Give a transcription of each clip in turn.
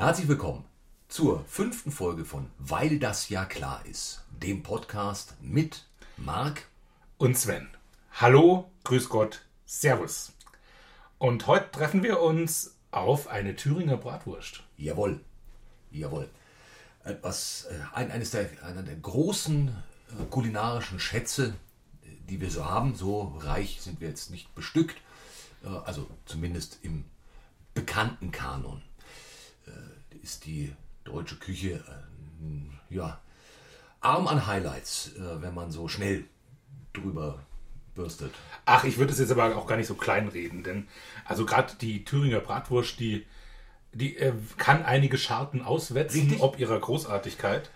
Herzlich willkommen zur fünften Folge von Weil das ja klar ist, dem Podcast mit Marc und Sven. Hallo, grüß Gott, Servus. Und heute treffen wir uns auf eine Thüringer Bratwurst. Jawohl, jawohl. Was, äh, ein, eines der, einer der großen äh, kulinarischen Schätze, die wir so haben. So reich sind wir jetzt nicht bestückt, äh, also zumindest im bekannten Kanon. Ist die deutsche Küche ja, arm an Highlights, wenn man so schnell drüber bürstet. Ach, ich würde es jetzt aber auch gar nicht so klein reden, denn also gerade die Thüringer Bratwurst, die, die äh, kann einige Scharten auswetzen, Richtig? ob ihrer Großartigkeit,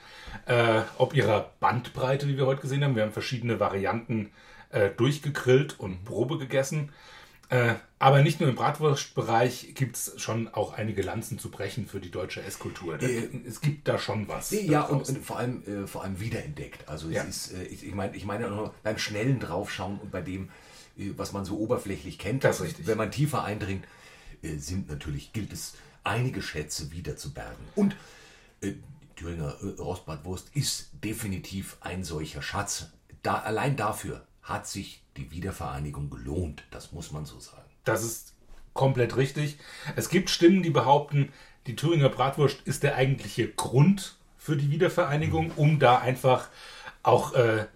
äh, ob ihrer Bandbreite, wie wir heute gesehen haben. Wir haben verschiedene Varianten äh, durchgegrillt und Probe gegessen. Äh, aber nicht nur im Bratwurstbereich gibt es schon auch einige Lanzen zu brechen für die deutsche Esskultur. Äh, es gibt da schon was. Ja, und, und, vor, allem, äh, vor allem wiederentdeckt. Also ja. ist, äh, ich, ich meine ich mein nur beim schnellen Draufschauen und bei dem, äh, was man so oberflächlich kennt, das richtig. wenn man tiefer eindringt, äh, sind natürlich, gilt es, einige Schätze wieder zu bergen. Und Thüringer Rostbratwurst ist definitiv ein solcher Schatz. Da, allein dafür hat sich die Wiedervereinigung gelohnt. Das muss man so sagen. Das ist komplett richtig. Es gibt Stimmen, die behaupten, die Thüringer Bratwurst ist der eigentliche Grund für die Wiedervereinigung, um da einfach auch äh,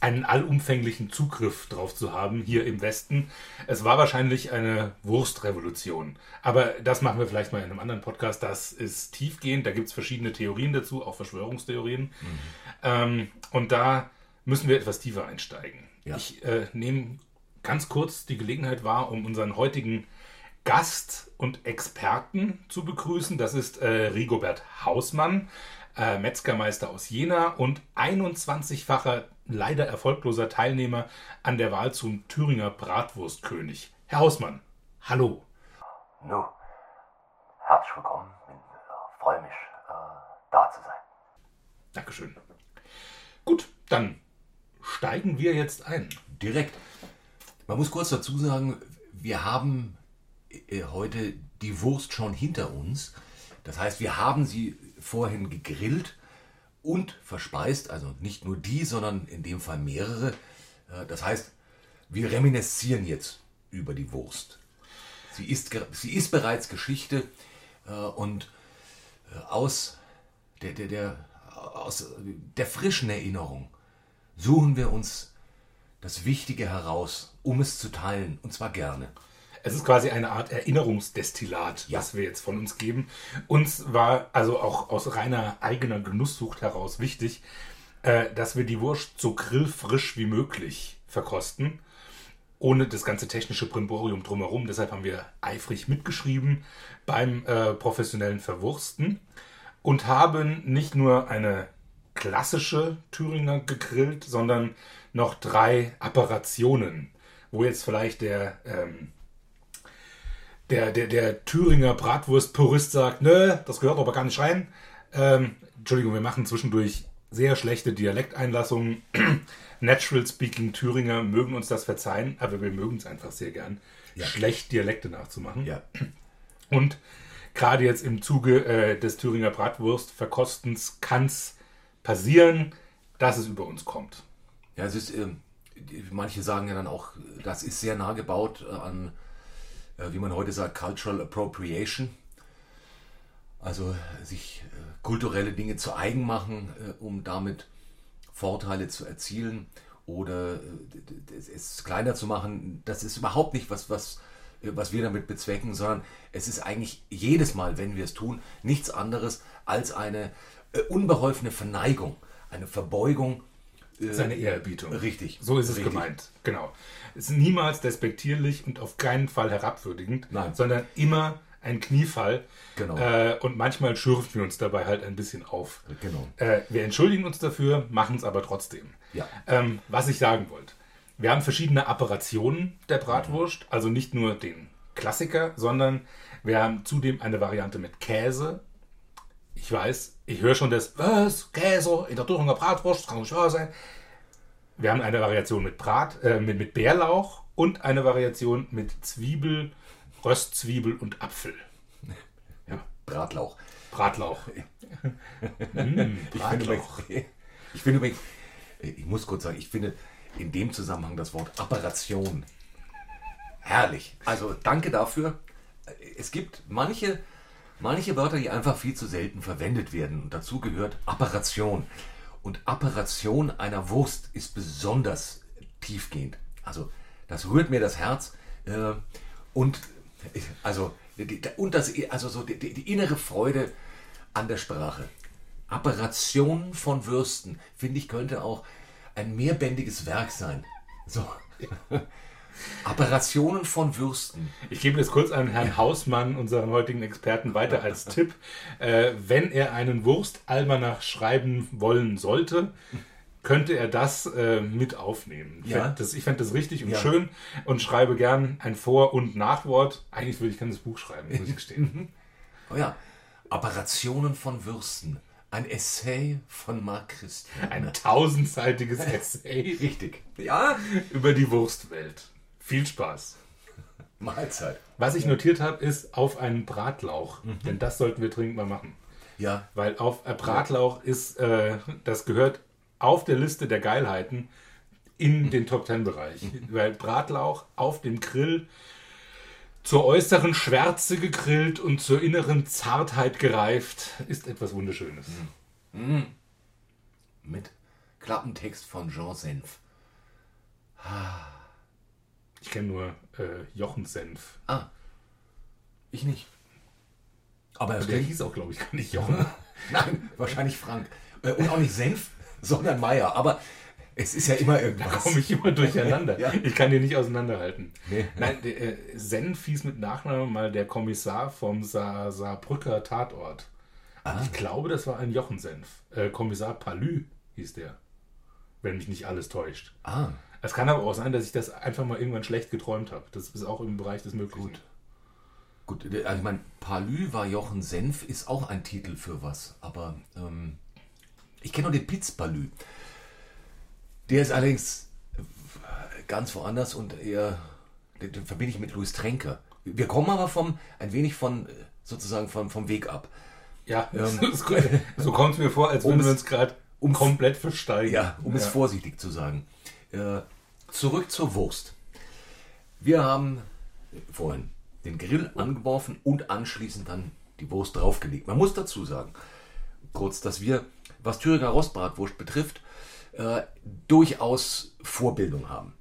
einen allumfänglichen Zugriff drauf zu haben hier im Westen. Es war wahrscheinlich eine Wurstrevolution. Aber das machen wir vielleicht mal in einem anderen Podcast. Das ist tiefgehend. Da gibt es verschiedene Theorien dazu, auch Verschwörungstheorien. Mhm. Ähm, und da müssen wir etwas tiefer einsteigen. Ja. Ich äh, nehme ganz kurz die Gelegenheit wahr, um unseren heutigen Gast und Experten zu begrüßen. Das ist äh, Rigobert Hausmann, äh, Metzgermeister aus Jena und 21-facher leider erfolgloser Teilnehmer an der Wahl zum Thüringer Bratwurstkönig. Herr Hausmann, hallo. Nu, herzlich willkommen. Ich äh, freue mich, äh, da zu sein. Dankeschön. Gut, dann steigen wir jetzt ein. Direkt. Man muss kurz dazu sagen, wir haben äh, heute die Wurst schon hinter uns. Das heißt, wir haben sie vorhin gegrillt und verspeist. Also nicht nur die, sondern in dem Fall mehrere. Äh, das heißt, wir reminiszieren jetzt über die Wurst. Sie ist, sie ist bereits Geschichte äh, und aus der, der, der, aus der frischen Erinnerung suchen wir uns das Wichtige heraus, um es zu teilen, und zwar gerne. Es ist quasi eine Art Erinnerungsdestillat, ja. was wir jetzt von uns geben. Uns war also auch aus reiner eigener Genusssucht heraus wichtig, äh, dass wir die Wurst so grillfrisch wie möglich verkosten, ohne das ganze technische Brimborium drumherum. Deshalb haben wir eifrig mitgeschrieben beim äh, professionellen Verwursten und haben nicht nur eine klassische Thüringer gegrillt, sondern noch drei Apparationen, wo jetzt vielleicht der, ähm, der, der, der Thüringer Bratwurst-Purist sagt, nö, das gehört aber gar nicht rein. Ähm, Entschuldigung, wir machen zwischendurch sehr schlechte Dialekteinlassungen. Natural Speaking Thüringer mögen uns das verzeihen, aber wir mögen es einfach sehr gern, ja. schlecht Dialekte nachzumachen. Ja. Und gerade jetzt im Zuge äh, des Thüringer Bratwurst-Verkostens kann es passieren, dass es über uns kommt. Ja, es ist, äh, manche sagen ja dann auch, das ist sehr nah gebaut äh, an, äh, wie man heute sagt, Cultural Appropriation. Also sich äh, kulturelle Dinge zu eigen machen, äh, um damit Vorteile zu erzielen oder es kleiner zu machen. Das ist überhaupt nicht was, was, was wir damit bezwecken, sondern es ist eigentlich jedes Mal, wenn wir es tun, nichts anderes als eine unbeholfene Verneigung, eine Verbeugung. Äh, Seine Ehrerbietung. Richtig. So ist es richtig. gemeint. Genau. Es ist niemals despektierlich und auf keinen Fall herabwürdigend, Nein. sondern immer ein Kniefall. Genau. Äh, und manchmal schürfen wir uns dabei halt ein bisschen auf. Genau. Äh, wir entschuldigen uns dafür, machen es aber trotzdem. Ja. Ähm, was ich sagen wollte. Wir haben verschiedene Apparationen der Bratwurst, mhm. also nicht nur den Klassiker, sondern wir haben zudem eine Variante mit Käse, ich weiß, ich höre schon das, was, Käse in der Thüringer Bratwurst, das kann nicht wahr sein. Wir haben eine Variation mit Brat, äh, mit, mit Bärlauch und eine Variation mit Zwiebel, Röstzwiebel und Apfel. Ja, Bratlauch. Bratlauch. Mm, ich, finde übrigens, ich finde übrigens, ich muss kurz sagen, ich finde in dem Zusammenhang das Wort Apparation herrlich. Also danke dafür. Es gibt manche, manche Wörter, die einfach viel zu selten verwendet werden. Und dazu gehört Apparation. Und Apparation einer Wurst ist besonders tiefgehend. Also das rührt mir das Herz. Äh, und also, und das, also so die, die innere Freude an der Sprache. Apparation von Würsten, finde ich, könnte auch ein mehrbändiges Werk sein. So. Apparationen von Würsten. Ich gebe das kurz an Herrn Hausmann, unseren heutigen Experten, weiter als Tipp. Äh, wenn er einen Wurstalmanach schreiben wollen sollte, könnte er das äh, mit aufnehmen. Ich Ja. fände das, fänd das richtig und Ja. schön und schreibe gern ein Vor- und Nachwort. Eigentlich würde ich gerne das Buch schreiben, muss ich gestehen. Oh ja, Apparationen von Würsten. Ein Essay von Marc Christian. Ein tausendseitiges Essay Richtig. Ja, über die Wurstwelt. Viel Spaß. Mahlzeit. Was ich notiert habe, ist auf einen Bratlauch. Mhm. Denn das sollten wir dringend mal machen. Ja, Weil auf äh, Bratlauch ist, äh, das gehört auf der Liste der Geilheiten in den Top Ten Bereich. Weil Bratlauch auf dem Grill zur äußeren Schwärze gegrillt und zur inneren Zartheit gereift, ist etwas Wunderschönes. mit Klappentext von Jean Senf. Ich kenne nur äh, Jochensenf. Ah, ich nicht. Aber er Der hieß auch, glaube ich, gar nicht Jochen. Nein, wahrscheinlich Frank. Äh, Und auch nicht Senf, sondern Meier. Aber es ist ja immer irgendwas. komme ich immer durcheinander. Ja. Ich kann die nicht auseinanderhalten. Nee. Nein, der, äh, Senf hieß mit Nachnamen mal der Kommissar vom Sa Saarbrücker Tatort. Ah. Ich glaube, das war ein Jochen Senf. Äh, Kommissar Palü hieß der. Wenn mich nicht alles täuscht. Ah, Es kann aber auch sein, dass ich das einfach mal irgendwann schlecht geträumt habe. Das ist auch im Bereich des Möglichen. Gut. gut. Also ich meine, Palü war Jochen Senf, ist auch ein Titel für was. Aber ähm, ich kenne nur den Piz Palü. Der ist allerdings ganz woanders und eher, den, den verbinde ich mit Louis Tränker. Wir kommen aber vom, ein wenig von, äh, sozusagen vom, vom Weg ab. Ja, Ähm, so kommt es mir vor, als würden wir uns gerade um's- komplett versteigen. Ja, um es vorsichtig zu sagen. Äh, zurück zur Wurst. Wir haben vorhin den Grill angeworfen und anschließend dann die Wurst draufgelegt. Man muss dazu sagen, kurz, dass wir, was Thüringer Rostbratwurst betrifft, äh, durchaus Vorbildung haben.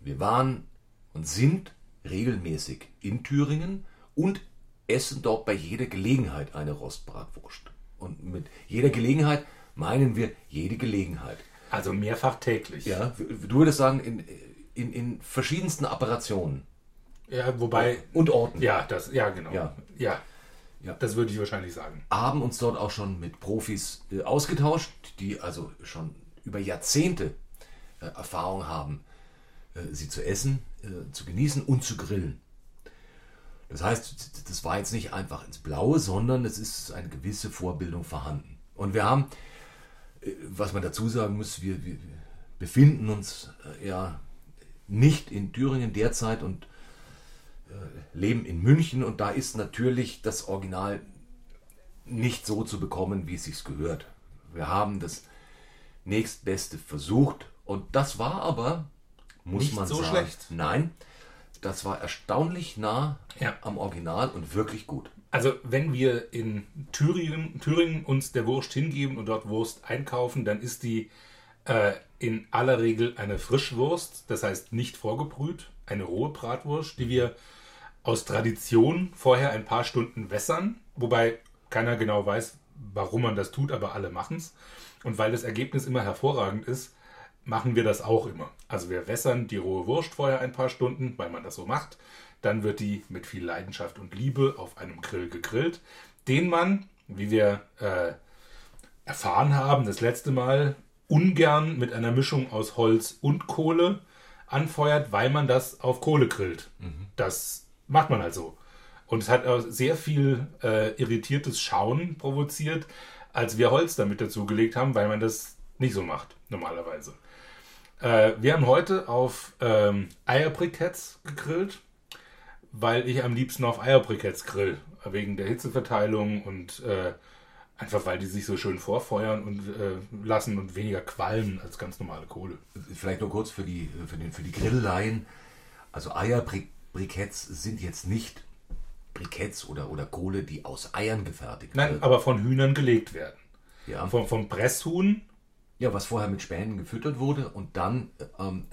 Wir waren und sind regelmäßig in Thüringen und essen dort bei jeder Gelegenheit eine Rostbratwurst. Und mit jeder Gelegenheit meinen wir jede Gelegenheit. Also mehrfach täglich. Ja, du würdest sagen, in, in, in verschiedensten Apparationen ja wobei. und Orten. Ja, das, ja, genau. Ja. ja. Ja. Das würde ich wahrscheinlich sagen. Haben uns dort auch schon mit Profis äh, ausgetauscht, die also schon über Jahrzehnte äh, Erfahrung haben, äh, sie zu essen, äh, zu genießen und zu grillen. Das heißt, das war jetzt nicht einfach ins Blaue, sondern es ist eine gewisse Vorbildung vorhanden. Und wir haben, was man dazu sagen muss, wir, wir befinden uns äh, ja nicht in Thüringen derzeit und äh, leben in München und da ist natürlich das Original nicht so zu bekommen, wie es sich gehört. Wir haben das nächstbeste versucht und das war aber, muss Nicht man so sagen, schlecht. nein, das war erstaunlich nah Ja. am Original und wirklich gut. Also, wenn wir in Thüringen, Thüringen uns der Wurst hingeben und dort Wurst einkaufen, dann ist die äh, in aller Regel eine Frischwurst, das heißt nicht vorgebrüht, eine rohe Bratwurst, die wir aus Tradition vorher ein paar Stunden wässern, wobei keiner genau weiß, warum man das tut, aber alle machen es. Und weil das Ergebnis immer hervorragend ist, machen wir das auch immer. Also wir wässern die rohe Wurst vorher ein paar Stunden, weil man das so macht. Dann wird die mit viel Leidenschaft und Liebe auf einem Grill gegrillt, den man, wie wir äh, erfahren haben, das letzte Mal ungern mit einer Mischung aus Holz und Kohle anfeuert, weil man das auf Kohle grillt. Das macht man halt so. Und es hat auch sehr viel äh, irritiertes Schauen provoziert, als wir Holz damit dazugelegt haben, weil man das nicht so macht, normalerweise. Äh, wir haben heute auf ähm, Eierbriketts gegrillt, weil ich am liebsten auf Eierbriketts grill. Wegen der Hitzeverteilung und äh, Einfach weil die sich so schön vorfeuern und äh, lassen und weniger qualmen als ganz normale Kohle. Vielleicht nur kurz für die, für den, für die Grillleien. Also Eierbriketts sind jetzt nicht Briketts oder, oder Kohle, die aus Eiern gefertigt Nein, wird. aber von Hühnern gelegt werden. Ja. Vom, vom Presshuhn, Ja, was vorher mit Spänen gefüttert wurde und dann, ähm,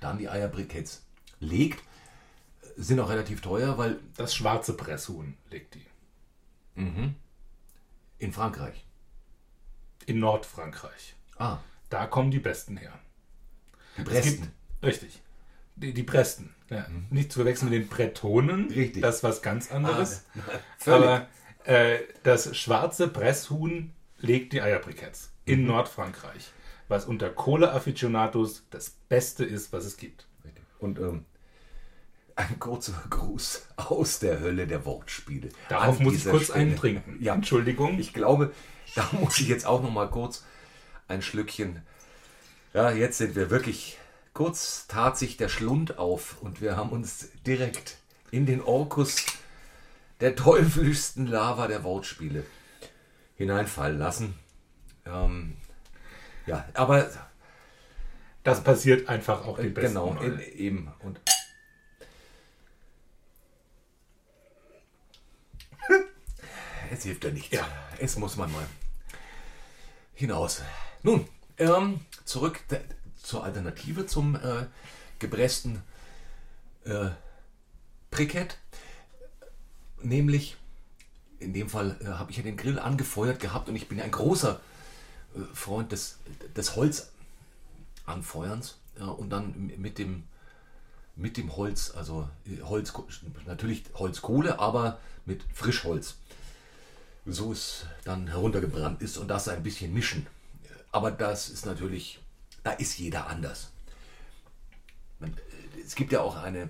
dann die Eierbriketts legt, sind auch relativ teuer, weil das schwarze Presshuhn legt die. in Frankreich. In Nordfrankreich. Ah, Da kommen die Besten her. die gibt, richtig. Die, die Presten. Ja. Nicht zu verwechseln mit den Bretonen. Richtig. Das ist was ganz anderes. Völlig. Aber äh, das schwarze Presshuhn legt die Eierbriketts in Nordfrankreich. Was unter Kohleafficionados das Beste ist, was es gibt. Und ähm, ein kurzer Gruß aus der Hölle der Wortspiele. Darauf muss ich kurz Stelle. einen trinken. Ja, Entschuldigung. Ich glaube, da muss ich jetzt auch noch mal kurz ein Schlückchen. Ja, jetzt sind wir wirklich. Kurz tat sich der Schlund auf und wir haben uns direkt in den Orkus der teuflischsten Lava der Wortspiele hineinfallen lassen. Ähm, ja, aber das passiert einfach auch den Besten. genau, eben. Und es hilft ja nichts. Ja. Es muss man mal hinaus. Nun, ähm, zurück zur Alternative zum äh, gepressten äh, Brikett. Nämlich, in dem Fall äh, habe ich ja den Grill angefeuert gehabt und ich bin ja ein großer äh, Freund des, des Holzanfeuerns ja, und dann mit dem mit dem Holz, also äh, Holz, natürlich Holzkohle, aber mit Frischholz. So es dann heruntergebrannt ist und das ein bisschen mischen. Aber das ist natürlich, da ist jeder anders. Man, äh, es gibt ja auch eine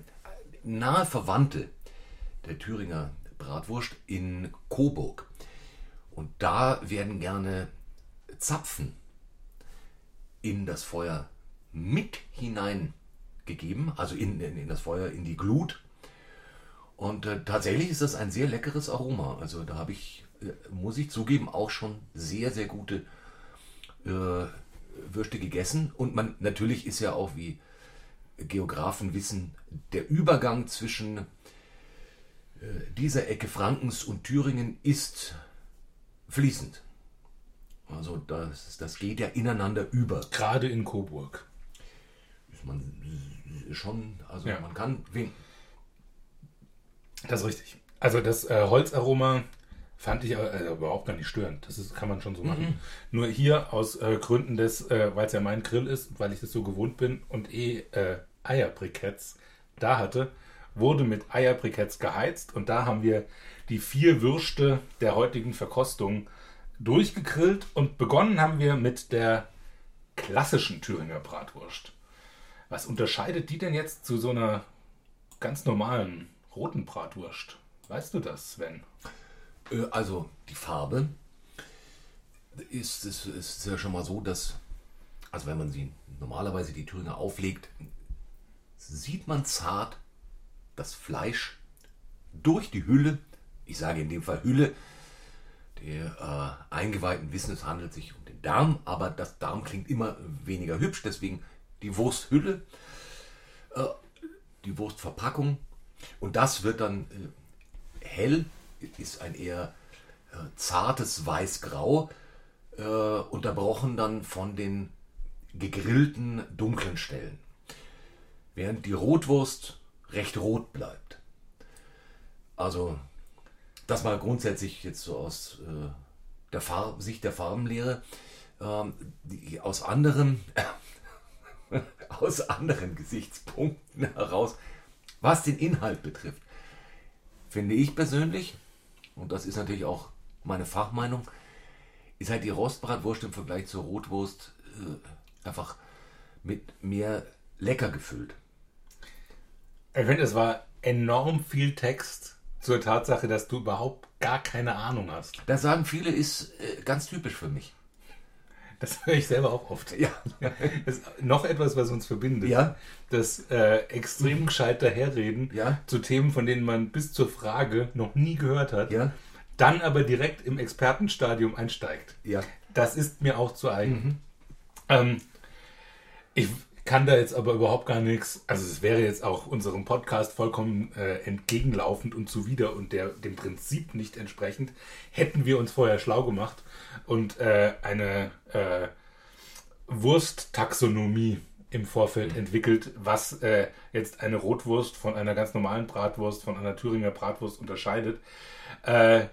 nahe Verwandte der Thüringer Bratwurst in Coburg. Und da werden gerne Zapfen in das Feuer mit hineingegeben, also in, in, in das Feuer, in die Glut. Und äh, tatsächlich ist das ein sehr leckeres Aroma. Also da habe ich, äh, muss ich zugeben, auch schon sehr, sehr gute äh, Würste gegessen. Und man natürlich ist ja auch, wie Geografen wissen, der Übergang zwischen äh, dieser Ecke Frankens und Thüringen ist fließend. Also das, das geht ja ineinander über. Gerade in Coburg. Ist man schon, also Ja. man kann wen- Das ist richtig. Also das äh, Holzaroma fand ich äh, überhaupt gar nicht störend. Das ist, kann man schon so machen. Nur hier aus äh, Gründen des, äh, weil es ja mein Grill ist, weil ich das so gewohnt bin und eh äh, Eierbriketts da hatte, wurde mit Eierbriketts geheizt und da haben wir die vier Würste der heutigen Verkostung durchgegrillt und begonnen haben wir mit der klassischen Thüringer Bratwurst. Was unterscheidet die denn jetzt zu so einer ganz normalen roten Bratwurst? Weißt du das, Sven? Äh, Also die Farbe ist, ist, ist ja schon mal so, dass, also wenn man sie normalerweise die Thüringer auflegt, sieht man zart das Fleisch durch die Hülle, ich sage in dem Fall Hülle, der äh, Eingeweihten wissen, es handelt sich um den Darm, aber das Darm klingt immer weniger hübsch, deswegen die Wursthülle, äh, die Wurstverpackung. Und das wird dann äh, hell, ist ein eher äh, zartes Weiß-Grau, äh, unterbrochen dann von den gegrillten dunklen Stellen. Während die Rotwurst recht rot bleibt. Also, das mal grundsätzlich jetzt so aus äh, der Farb Sicht der Farbenlehre. Ähm, die, aus anderen, aus anderen Gesichtspunkten heraus, was den Inhalt betrifft, finde ich persönlich, und das ist natürlich auch meine Fachmeinung, ist halt die Rostbratwurst im Vergleich zur Rotwurst äh, einfach mit mehr lecker gefüllt. Ich finde, es war enorm viel Text zur Tatsache, dass du überhaupt gar keine Ahnung hast. Das sagen viele, ist äh, ganz typisch für mich. Das höre ich selber auch oft. Ja. Das ist noch etwas, was uns verbindet. Ja. Das äh, extrem gescheit daherreden Ja. zu Themen, von denen man bis zur Frage noch nie gehört hat. Ja. dann aber direkt im Expertenstadium einsteigt. Ja. Das ist mir auch zu eigen. Ähm, ich kann da jetzt aber überhaupt gar nichts, also es wäre jetzt auch unserem Podcast vollkommen äh, entgegenlaufend und zuwider und der, dem Prinzip nicht entsprechend, hätten wir uns vorher schlau gemacht und äh, eine äh, Wursttaxonomie im Vorfeld entwickelt, was äh, jetzt eine Rotwurst von einer ganz normalen Bratwurst, von einer Thüringer Bratwurst unterscheidet. Äh,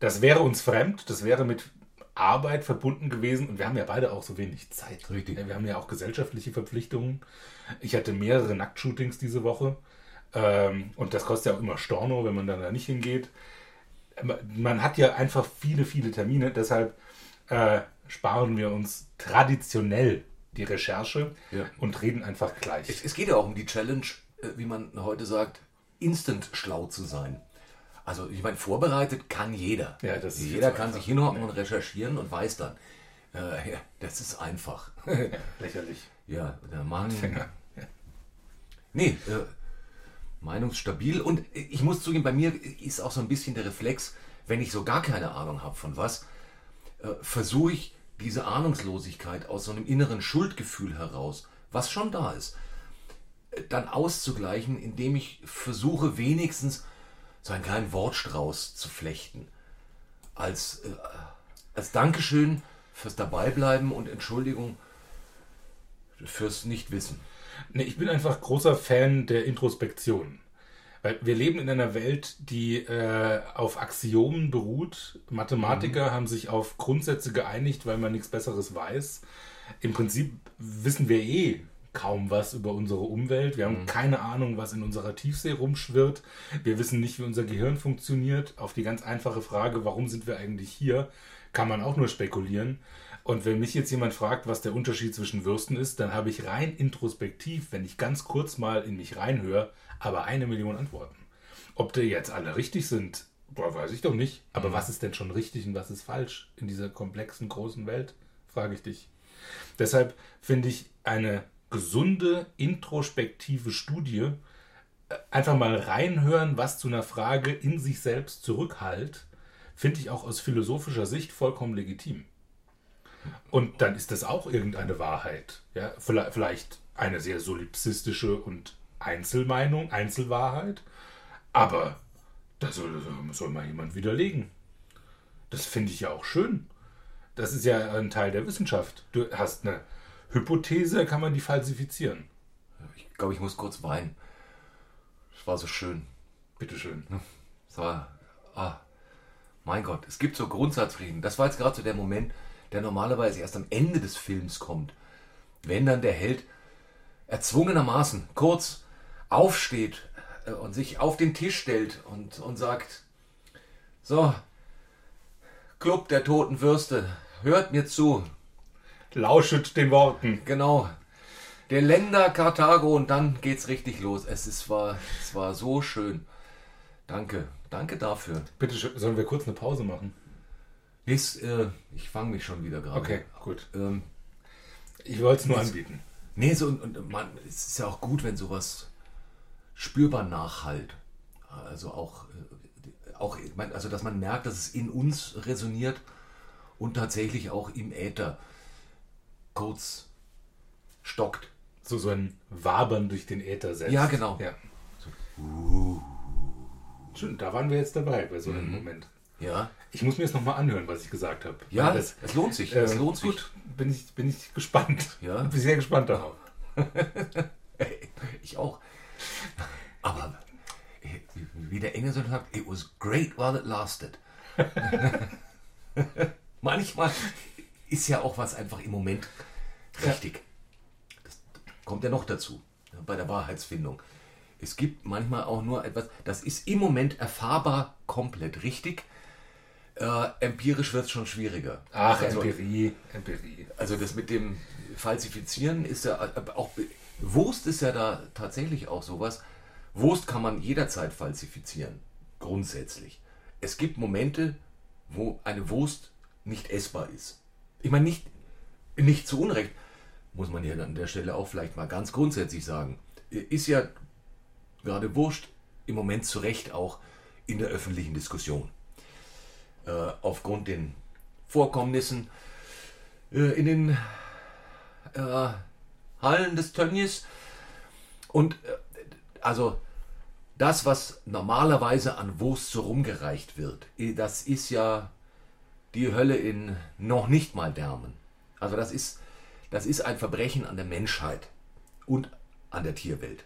das wäre uns fremd, das wäre mit Arbeit verbunden gewesen und wir haben ja beide auch so wenig Zeit. Richtig. Wir haben ja auch gesellschaftliche Verpflichtungen. Ich hatte mehrere Nacktshootings diese Woche ähm, und das kostet ja auch immer Storno, wenn man dann da nicht hingeht. Man hat ja einfach viele, viele Termine, deshalb äh, sparen wir uns traditionell die Recherche Ja. und reden einfach gleich. Es, es geht ja auch um die Challenge, äh, wie man heute sagt, instant schlau zu sein. Also ich meine, vorbereitet kann jeder. Ja, jeder kann einfach. sich hinhocken und recherchieren und weiß dann. Äh, ja, das ist einfach. Lächerlich. ja, der Mann. Ja. Nee, äh, meinungsstabil. Und ich muss zugeben, bei mir ist auch so ein bisschen der Reflex, wenn ich so gar keine Ahnung habe von was, äh, versuche ich diese Ahnungslosigkeit aus so einem inneren Schuldgefühl heraus, was schon da ist, äh, dann auszugleichen, indem ich versuche, wenigstens so einen kleinen Wortstrauß zu flechten. Als, äh, als Dankeschön fürs Dabeibleiben und Entschuldigung fürs Nichtwissen. Nee, ich bin einfach großer Fan der Introspektion. Weil wir leben in einer Welt, die äh, auf Axiomen beruht. Mathematiker haben sich auf Grundsätze geeinigt, weil man nichts Besseres weiß. Im Prinzip wissen wir eh kaum was über unsere Umwelt. Wir haben keine Ahnung, was in unserer Tiefsee rumschwirrt. Wir wissen nicht, wie unser Gehirn funktioniert. Auf die ganz einfache Frage, warum sind wir eigentlich hier, kann man auch nur spekulieren. Und wenn mich jetzt jemand fragt, was der Unterschied zwischen Würsten ist, dann habe ich rein introspektiv, wenn ich ganz kurz mal in mich reinhöre, aber eine Million Antworten. Ob die jetzt alle richtig sind, boah, weiß ich doch nicht. Aber was ist denn schon richtig und was ist falsch in dieser komplexen, großen Welt, frage ich dich. Deshalb finde ich eine gesunde, introspektive Studie, äh, einfach mal reinhören, was zu einer Frage in sich selbst zurückhalt, finde ich auch aus philosophischer Sicht vollkommen legitim. Und dann ist das auch irgendeine Wahrheit. Ja, vielleicht, eine sehr solipsistische und Einzelmeinung, Einzelwahrheit. Aber da soll, soll mal jemand widerlegen. Das finde ich ja auch schön. Das ist ja ein Teil der Wissenschaft. Du hast eine Hypothese, kann man die falsifizieren. Ich glaube, ich muss kurz weinen. Es war so schön. Bitteschön. Es war, ah, mein Gott, es gibt so Grundsatzfrieden. Das war jetzt gerade so der Moment, der normalerweise erst am Ende des Films kommt. Wenn dann der Held erzwungenermaßen kurz aufsteht äh, und sich auf den Tisch stellt und, und sagt, so, Club der toten Würste, hört mir zu. Lauschet den Worten. Genau. Der Länder Karthago und dann geht's richtig los. Es, ist, war, es war so schön. Danke. Danke dafür. Bitteschön. Sollen wir kurz eine Pause machen? Ist, äh, ich fange mich schon wieder gerade. Okay, gut. Ähm, Ich wollte es nur anbieten. nee, so, und, und man, es ist ja auch gut, wenn sowas spürbar nachhalt. Also auch, äh, auch also dass man merkt, dass es in uns resoniert und tatsächlich auch im Äther kurz stockt. So, so ein Wabern durch den Äther setzt. Ja, genau. Ja. Schön, da waren wir jetzt dabei bei so einem Moment. Ja, Ich muss mir jetzt nochmal anhören, was ich gesagt habe. ja, Weil es, lohnt sich. es äh, lohnt sich. Gut, bin ich, bin ich gespannt. Ja. Bin sehr gespannt darauf. Ich auch. Aber äh, wie der Engel so sagt, it was great while it lasted. Manchmal ist ja auch was einfach im Moment richtig. Das kommt ja noch dazu ja, bei der Wahrheitsfindung. Es gibt manchmal auch nur etwas, das ist im Moment erfahrbar komplett richtig. Äh, empirisch wird es schon schwieriger. Ach, also, Empirie, Empirie. also das mit dem Falsifizieren ist ja äh, auch Wurst ist ja da tatsächlich auch sowas. Wurst kann man jederzeit falsifizieren, grundsätzlich. Es gibt Momente, wo eine Wurst nicht essbar ist. Ich meine nicht nicht zu Unrecht, muss man hier an der Stelle auch vielleicht mal ganz grundsätzlich sagen. Ist ja gerade Wurst im Moment zu Recht auch in der öffentlichen Diskussion. äh, aufgrund den Vorkommnissen äh, in den äh, Hallen des Tönnies. Und äh, also das, was normalerweise an Wurst so rumgereicht wird, das ist ja die Hölle in noch nicht mal Därmen. Also das ist, das ist ein Verbrechen an der Menschheit und an der Tierwelt.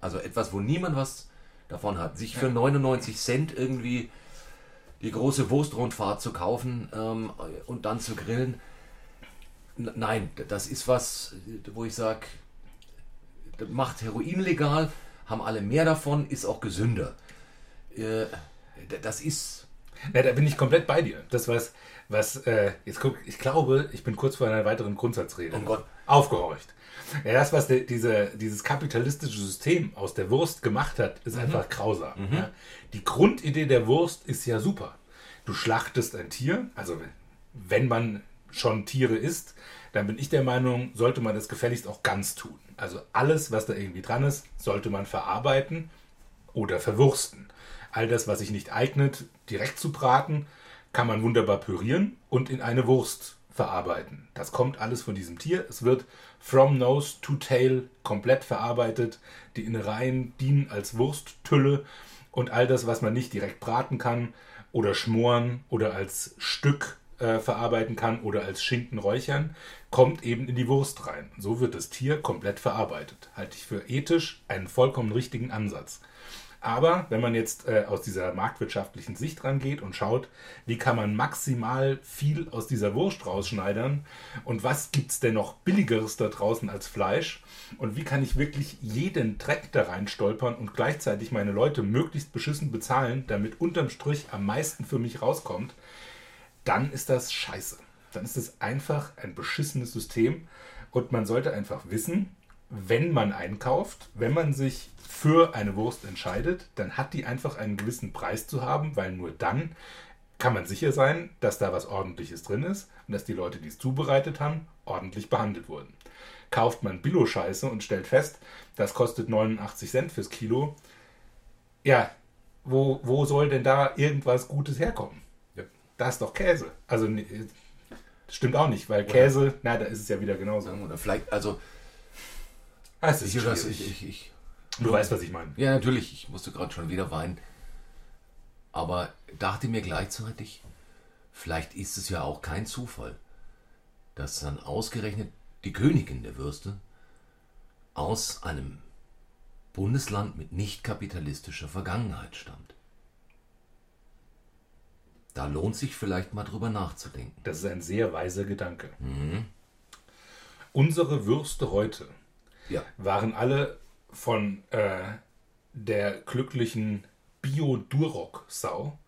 Also etwas, wo niemand was davon hat. Sich für 99 Cent irgendwie die große Wurstrundfahrt zu kaufen ähm, und dann zu grillen. N nein, das ist was, wo ich sage, macht Heroin legal, haben alle mehr davon, ist auch gesünder. Äh, das ist. Ja, da bin ich komplett bei dir. Das, was, was äh, jetzt guck, ich glaube, ich bin kurz vor einer weiteren Grundsatzrede. Oh Gott. Aufgehorcht. Ja, das, was de, diese, dieses kapitalistische System aus der Wurst gemacht hat, ist einfach grausam. Ja. Die Grundidee der Wurst ist ja super. Du schlachtest ein Tier, also wenn man schon Tiere isst, dann bin ich der Meinung, sollte man das gefälligst auch ganz tun. Also alles, was da irgendwie dran ist, sollte man verarbeiten oder verwursten. All das, was sich nicht eignet, direkt zu braten, kann man wunderbar pürieren und in eine Wurst verarbeiten. Das kommt alles von diesem Tier. Es wird from nose to tail komplett verarbeitet. Die Innereien dienen als Wursttülle und all das, was man nicht direkt braten kann oder schmoren oder als Stück äh, verarbeiten kann oder als Schinken räuchern, kommt eben in die Wurst rein. So wird das Tier komplett verarbeitet. Halte ich für ethisch einen vollkommen richtigen Ansatz. Aber wenn man jetzt äh, aus dieser marktwirtschaftlichen Sicht rangeht und schaut, wie kann man maximal viel aus dieser Wurst rausschneidern und was gibt es denn noch billigeres da draußen als Fleisch und wie kann ich wirklich jeden Dreck da rein stolpern und gleichzeitig meine Leute möglichst beschissen bezahlen, damit unterm Strich am meisten für mich rauskommt, dann ist das scheiße. Dann ist es einfach ein beschissenes System und man sollte einfach wissen, wenn man einkauft, wenn man sich für eine Wurst entscheidet, dann hat die einfach einen gewissen Preis zu haben, weil nur dann kann man sicher sein, dass da was Ordentliches drin ist und dass die Leute, die es zubereitet haben, ordentlich behandelt wurden. Kauft man Billo-Scheiße und stellt fest, das kostet 89 Cent fürs Kilo, ja, wo, wo soll denn da irgendwas Gutes herkommen? Ja. Da ist doch Käse. Also, stimmt auch nicht, weil Käse, na, da ist es ja wieder genauso. Oder vielleicht, also es ist ich, schwierig. ich, ich, du weißt, was ich meine. Ja, natürlich, ich musste gerade schon wieder weinen. Aber dachte mir gleichzeitig, vielleicht ist es ja auch kein Zufall, dass dann ausgerechnet die Königin der Würste aus einem Bundesland mit nicht kapitalistischer Vergangenheit stammt. Da lohnt sich vielleicht mal drüber nachzudenken. Das ist ein sehr weiser Gedanke. Unsere Würste heute Ja, waren alle von äh, der glücklichen Bio-Duroc-Sau.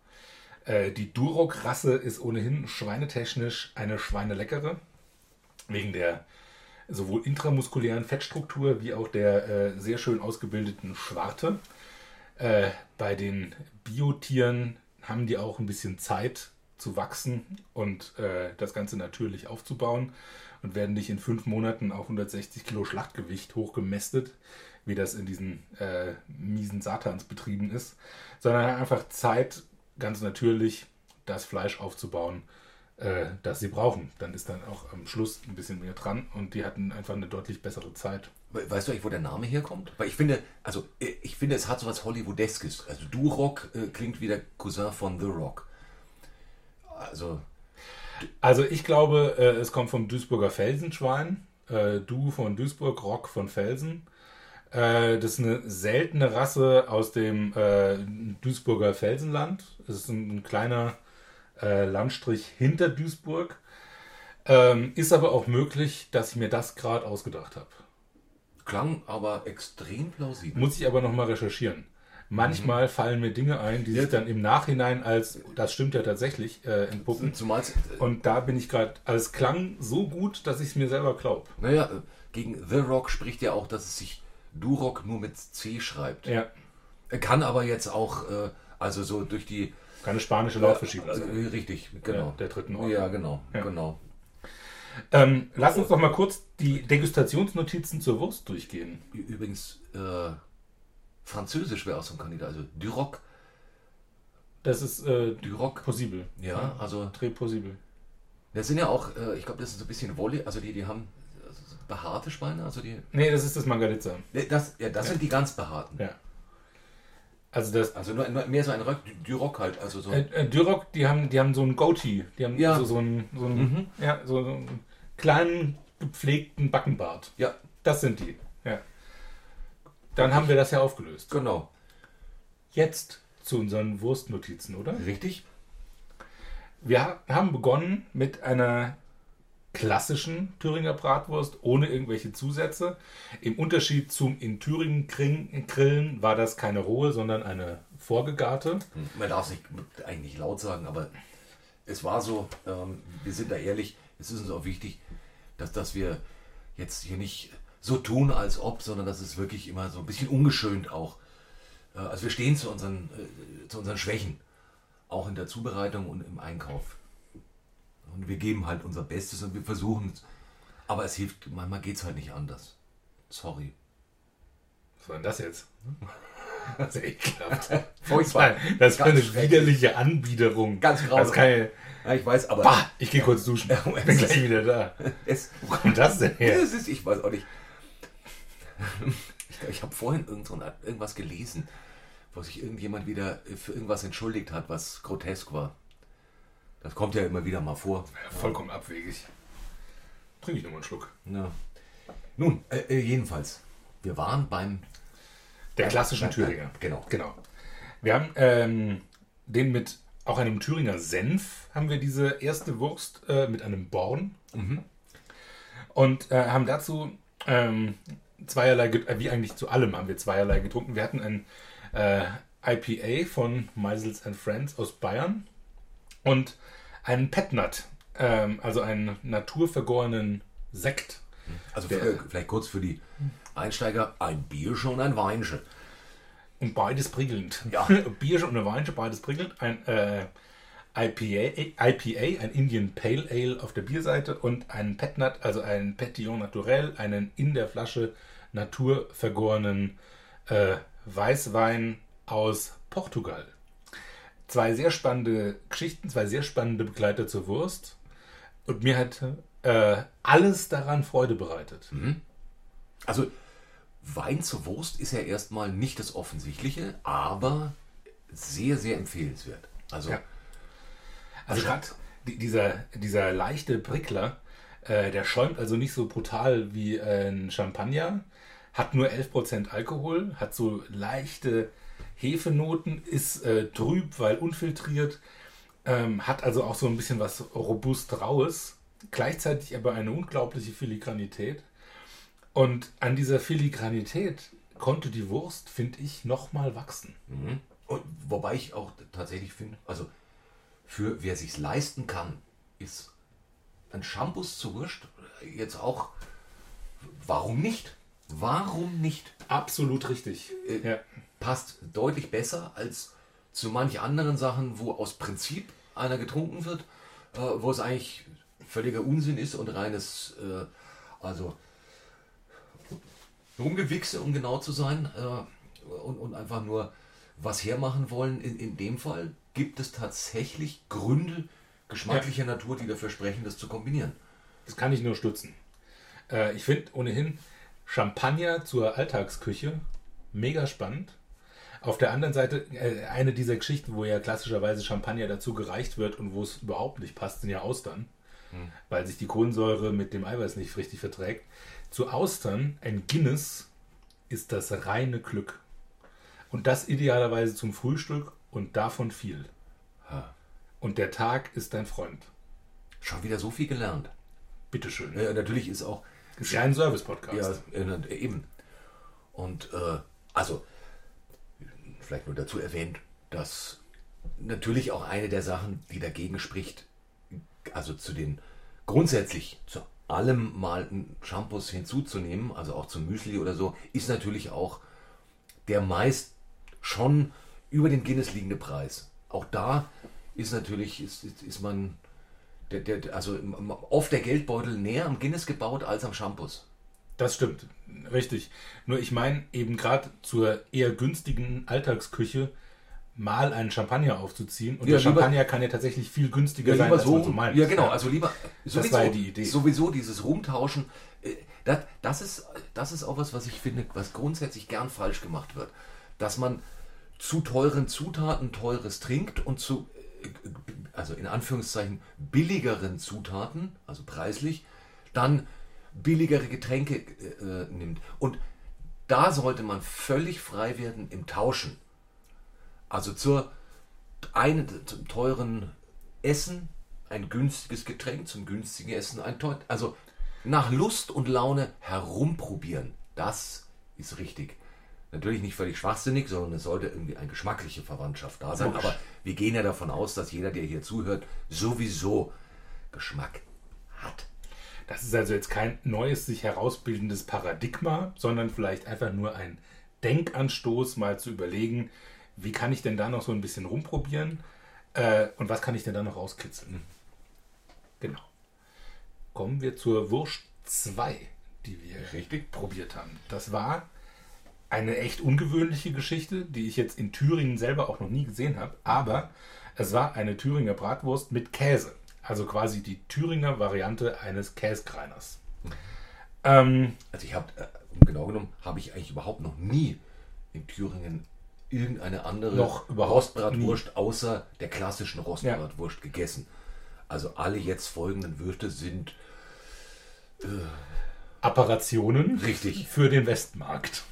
Äh, die Duroc-Rasse ist ohnehin schweinetechnisch eine schweineleckere, wegen der sowohl intramuskulären Fettstruktur wie auch der äh, sehr schön ausgebildeten Schwarte. Äh, bei den Biotieren haben die auch ein bisschen Zeit zu wachsen und äh, das Ganze natürlich aufzubauen und werden nicht in fünf Monaten auf 160 Kilo Schlachtgewicht hochgemästet, wie das in diesen äh, miesen Satansbetrieben ist, sondern einfach Zeit, ganz natürlich, das Fleisch aufzubauen, äh, das sie brauchen. Dann ist dann auch am Schluss ein bisschen mehr dran und die hatten einfach eine deutlich bessere Zeit. We- Weißt du eigentlich, wo der Name herkommt? Weil ich finde, also äh, ich finde, es hat so was Hollywoodeskes. Also Durock äh, klingt wie der Cousin von The Rock. Also, Also ich glaube, äh, es kommt vom Duisburger Felsenschwein. Äh, du von Duisburg, Rock von Felsen. Äh, das ist eine seltene Rasse aus dem äh, Duisburger Felsenland. Es ist ein, ein kleiner äh, Landstrich hinter Duisburg. Ähm, ist aber auch möglich, dass ich mir das gerade ausgedacht habe. klang aber extrem plausibel. Muss ich aber nochmal recherchieren. Manchmal fallen mir Dinge ein, die sich dann im Nachhinein als, das stimmt ja tatsächlich, äh, entpuppen. Zumal, es, äh, Und da bin ich gerade, also es klang so gut, dass ich es mir selber glaube. naja, äh, gegen The Rock spricht ja auch, dass es sich Durock nur mit C schreibt. Ja, Er kann aber jetzt auch, äh, also so durch die. keine spanische Lautverschiebung. Äh, richtig, genau. Ja, der dritten Ordnung. Ja, genau, Ja. genau. Ähm, lass uns doch mal kurz die Degustationsnotizen zur Wurst durchgehen. Übrigens, äh, Französisch wäre auch so ein Kandidat. Also Duroc das ist äh, Duroc. possibel. Ja, also Dreh possibel. das sind ja auch, äh, ich glaube, das ist so ein bisschen Wolle, also die, die haben also so behaarte Schweine, also die. Nee, das ist das Mangalitza. Ne, Das, ja, das sind die ganz behaarten. Ja. Also das Also nur, nur mehr so ein Röck, Duroc halt, also so. äh, äh, Duroc, die haben, die haben so einen Goatee. Die haben Ja. so, so einen, so einen, ja, so, so einen kleinen, gepflegten Backenbart. ja, Das sind die. Dann haben wir das ja aufgelöst. genau. Jetzt zu unseren Wurstnotizen, oder? Richtig? Wir ha- haben begonnen mit einer klassischen Thüringer Bratwurst ohne irgendwelche Zusätze. Im Unterschied zum in Thüringen Grillen war das keine rohe, sondern eine vorgegarte. Hm, Man darf es nicht eigentlich nicht laut sagen, aber es war so, ähm, wir sind da ehrlich, es ist uns auch wichtig, dass, dass wir jetzt hier nicht so tun, als ob, sondern dass es wirklich immer so ein bisschen ungeschönt auch. Äh, also wir stehen zu unseren, äh, zu unseren Schwächen, auch in der Zubereitung und im Einkauf. Und wir geben halt unser Bestes und wir versuchen es. Aber es hilft, manchmal geht es halt nicht anders. Sorry. Was war denn das jetzt? Das ist ekelhaft. Furchtbar. Das war eine widerliche Anbiederung. Ganz Das grausam. ich, Ja, ich weiß, aber bah, ich gehe kurz duschen. Ich bin gleich wieder da. es, Wo kommt das denn her? das ist, ich weiß auch nicht. Ich, ich habe vorhin irgend so ein- irgendwas gelesen, wo sich irgendjemand wieder für irgendwas entschuldigt hat, was grotesk war. Das kommt ja immer wieder mal vor. Vollkommen abwegig. Trinke ich nochmal einen Schluck. Ja. Nun, äh, äh, jedenfalls, wir waren beim Der klassischen Beim- Thüringer. Genau. Genau. Wir haben ähm, den mit auch einem Thüringer Senf, haben wir diese erste Wurst äh, mit einem Born. Und äh, haben dazu ähm, zweierlei, äh, wie eigentlich zu allem haben wir zweierlei getrunken. Wir hatten ein äh, IPA von Meisels and Friends aus Bayern und einen Petnat, ähm, also einen naturvergorenen Sekt. Also Der- für, vielleicht kurz für die Einsteiger, ein Bier schon ein Weinchen. Und beides prickelnd. Ja. Bier und eine Wein, beides prickelnd. Ein äh, IPA, IPA, ein Indian Pale Ale auf der Bierseite und ein Petnat, also ein Petillon Naturel, einen in der Flasche naturvergorenen äh, Weißwein aus Portugal. Zwei sehr spannende Geschichten, zwei sehr spannende Begleiter zur Wurst. Und mir hat äh, alles daran Freude bereitet. Also Wein zur Wurst ist ja erstmal nicht das Offensichtliche, aber sehr, sehr empfehlenswert. Also Ja. Also gerade die- dieser, dieser leichte Prickler, äh, der schäumt also nicht so brutal wie äh, ein Champagner, hat nur 11% Alkohol, hat so leichte Hefenoten, ist äh, trüb, weil unfiltriert, ähm, hat also auch so ein bisschen was robust raues, gleichzeitig aber eine unglaubliche Filigranität. Und an dieser Filigranität konnte die Wurst, finde ich, nochmal wachsen. Und wobei ich auch tatsächlich finde, also für wer sich's leisten kann, ist ein Shampoos zur Wurst jetzt auch, warum nicht? Warum nicht? Absolut richtig. Äh, Ja. Passt deutlich besser als zu manch anderen Sachen, wo aus Prinzip einer getrunken wird, äh, wo es eigentlich völliger Unsinn ist und reines, äh, also Rumgewichse, um genau zu sein, äh, und, und einfach nur was hermachen wollen. In, in dem Fall gibt es tatsächlich Gründe geschmacklicher Natur, die dafür sprechen, das zu kombinieren. Das kann ich nur stützen. Äh, ich finde ohnehin Champagner zur Alltagsküche mega spannend. Auf der anderen Seite, äh, eine dieser Geschichten, wo ja klassischerweise Champagner dazu gereicht wird und wo es überhaupt nicht passt, sind ja Austern. Weil sich die Kohlensäure mit dem Eiweiß nicht richtig verträgt. Zu Austern, ein Guinness, ist das reine Glück. Und das idealerweise zum Frühstück und davon viel. Und der Tag ist dein Freund. Schon wieder so viel gelernt. Bitteschön. Äh, natürlich ist auch Ist ja ein Service-Podcast. Ja, äh, eben. Und äh, also, vielleicht nur dazu erwähnt, dass natürlich auch eine der Sachen, die dagegen spricht, also zu den grundsätzlich zu allem mal Shampoos hinzuzunehmen, also auch zum Müsli oder so, ist natürlich auch der meist schon über den Guinness liegende Preis. Auch da ist natürlich, ist, ist, ist man, der, der, also oft der Geldbeutel näher am Guinness gebaut als am Shampoos. Das stimmt, richtig. Nur ich meine eben gerade zur eher günstigen Alltagsküche mal einen Champagner aufzuziehen. Und Ja, der lieber- Champagner kann ja tatsächlich viel günstiger Ja, sein, lieber als so, man so meint. ja genau, also lieber sowieso, war ja die Idee. sowieso dieses Rumtauschen, äh, das, das, ist, das ist auch was, was ich finde, was grundsätzlich gern falsch gemacht wird. Dass man zu teuren Zutaten teures trinkt und zu, also in Anführungszeichen, billigeren Zutaten, also preislich, dann billigere Getränke äh, nimmt. Und da sollte man völlig frei werden im Tauschen. Also zur eine, zum teuren Essen ein günstiges Getränk, zum günstigen Essen ein teuer. Also nach Lust und Laune herumprobieren. Das ist richtig. Natürlich nicht völlig schwachsinnig, sondern es sollte irgendwie eine geschmackliche Verwandtschaft da sein. Aber wir gehen ja davon aus, dass jeder, der hier zuhört, sowieso Geschmack hat. Das ist also jetzt kein neues, sich herausbildendes Paradigma, sondern vielleicht einfach nur ein Denkanstoß, mal zu überlegen, wie kann ich denn da noch so ein bisschen rumprobieren äh, und was kann ich denn da noch rauskitzeln. Genau. Kommen wir zur Wurst 2, die wir Richtig. probiert haben. Das war eine echt ungewöhnliche Geschichte, die ich jetzt in Thüringen selber auch noch nie gesehen habe, aber es war eine Thüringer Bratwurst mit Käse. Also quasi die Thüringer Variante eines Käskreiners. Ähm, Also ich habe, äh, genau genommen, habe ich eigentlich überhaupt noch nie in Thüringen irgendeine andere Noch Rostbratwurst außer der klassischen Rostbratwurst gegessen. Also alle jetzt folgenden Würste sind Apparationen Richtig. für den Westmarkt.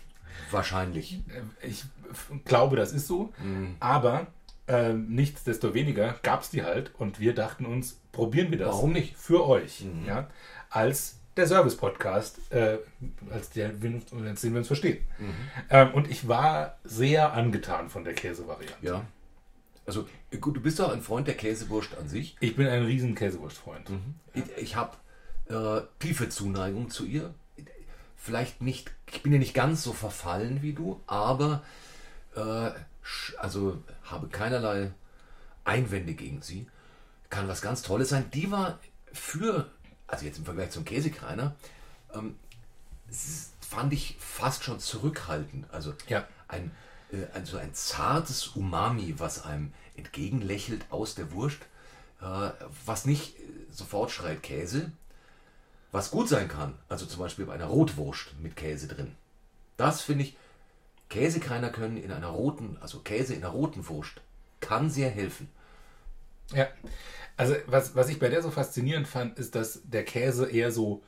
Wahrscheinlich. Ich f- glaube, das ist so, Mhm. aber äh, nichtsdestoweniger gab es die halt und wir dachten uns, probieren wir das. Warum nicht? Mhm. Für euch, ja, als der Service-Podcast, äh, als, der, als den wir uns verstehen. Mhm. Ähm, und ich war sehr angetan von der Käsevariante. Ja. Also gut, du bist doch ein Freund der Käsewurst an sich. Ich bin ein riesen Käsewurstfreund. Ich, ich habe äh, tiefe Zuneigung zu ihr. Vielleicht nicht, ich bin ja nicht ganz so verfallen wie du, aber äh, also habe keinerlei Einwände gegen sie. Kann was ganz Tolles sein. Die war für, also jetzt im Vergleich zum Käsekreiner, ähm, fand ich fast schon zurückhaltend. Also Ja. ein, äh, also ein zartes Umami, was einem entgegenlächelt aus der Wurst, äh, was nicht äh, sofort schreit Käse, was gut sein kann, also zum Beispiel bei einer Rotwurst mit Käse drin. Das finde ich, Käsekreiner können in einer roten, also Käse in einer roten Wurst, kann sehr helfen. Ja, also was, was ich bei der so faszinierend fand, ist, dass der Käse eher so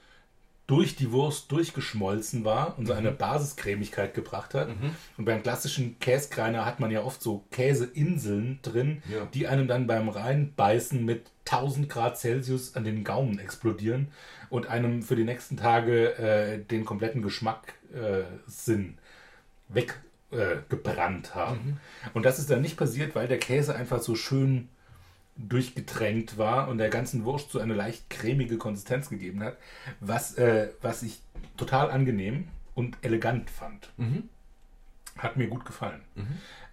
durch die Wurst durchgeschmolzen war und so eine Basiscremigkeit gebracht hat. Und beim klassischen Käskreiner hat man ja oft so Käseinseln drin, Ja. die einem dann beim Reinbeißen mit 1000 Grad Celsius an den Gaumen explodieren und einem für die nächsten Tage äh, den kompletten Geschmackssinn äh, weggebrannt äh, haben. Und das ist dann nicht passiert, weil der Käse einfach so schön durchgetränkt war und der ganzen Wurst so eine leicht cremige Konsistenz gegeben hat, was, äh, was ich total angenehm und elegant fand. Hat mir gut gefallen.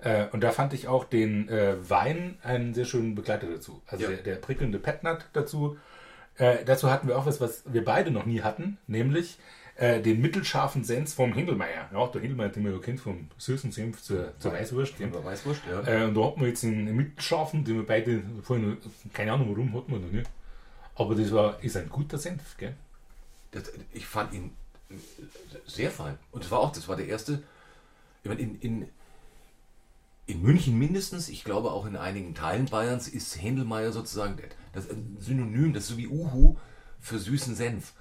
Äh, und da fand ich auch den äh, Wein einen sehr schönen Begleiter dazu. Also Ja. der, der prickelnde Petnat dazu. Äh, dazu hatten wir auch was, was wir beide noch nie hatten, nämlich äh, den mittelscharfen Sens vom Hindelmeier. Ja, der Hindelmeier, den wir ja kennt vom süßen Senf zur, zur Weißwurst. gell? Über Weißwurst, ja. Äh, und da hat man jetzt einen mittelscharfen, den wir beide vorhin, keine Ahnung warum, hat man noch nicht. Aber das war, ist ein guter Senf, gell? Das, ich fand ihn sehr fein. Und es war auch, das war der erste, ich meine, in, in, in München mindestens, ich glaube auch in einigen Teilen Bayerns, ist Händelmeier sozusagen das Synonym, das ist so wie Uhu für süßen Senf.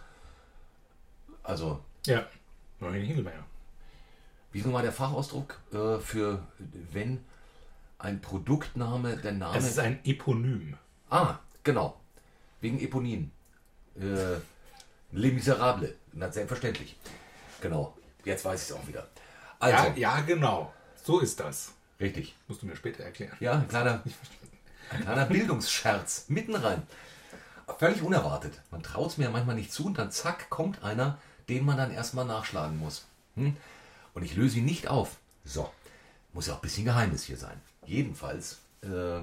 Also, Ja. Nein, Hindelmeier. wie ist nochmal der Fachausdruck äh, für, wenn ein Produktname, der Name... Es ist ein Eponym. Ah, genau. Wegen Eponin. Äh, Les Miserables. Na, selbstverständlich. Genau. Jetzt weiß ich es auch wieder. Also, Ja, ja, genau. So ist das. richtig. Musst du mir später erklären. Ja, ein kleiner, ein kleiner Bildungsscherz. Mitten rein. Völlig unerwartet. Man traut es mir ja manchmal nicht zu und dann zack, kommt einer, den man dann erstmal nachschlagen muss. Hm? Und ich löse ihn nicht auf. So. Muss ja auch ein bisschen Geheimnis hier sein. Jedenfalls äh,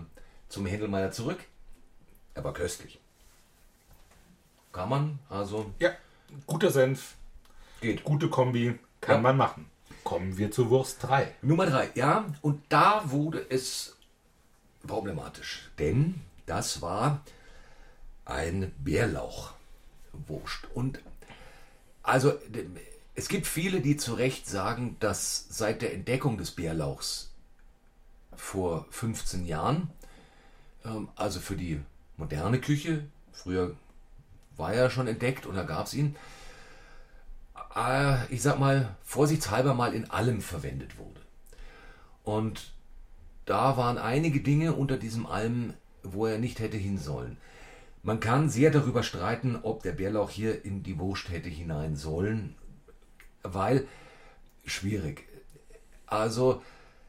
zum Händelmeier zurück. Er war köstlich. Kann man, also Ja, guter Senf, geht. gute Kombi, kann Ja. man machen. Kommen wir zu Wurst 3. Nummer drei, ja, und da wurde es problematisch, denn das war ein Bärlauchwurst. Und also es gibt viele, die zu Recht sagen, dass seit der Entdeckung des Bärlauchs vor 15 Jahren, ähm, also für die moderne Küche, früher war er schon entdeckt und da gab es ihn, äh, ich sag mal, vorsichtshalber mal in allem verwendet wurde. Und da waren einige Dinge unter diesem Alm, wo er nicht hätte hin sollen. Man kann sehr darüber streiten, ob der Bärlauch hier in die Wurst hätte hinein sollen, weil schwierig. Also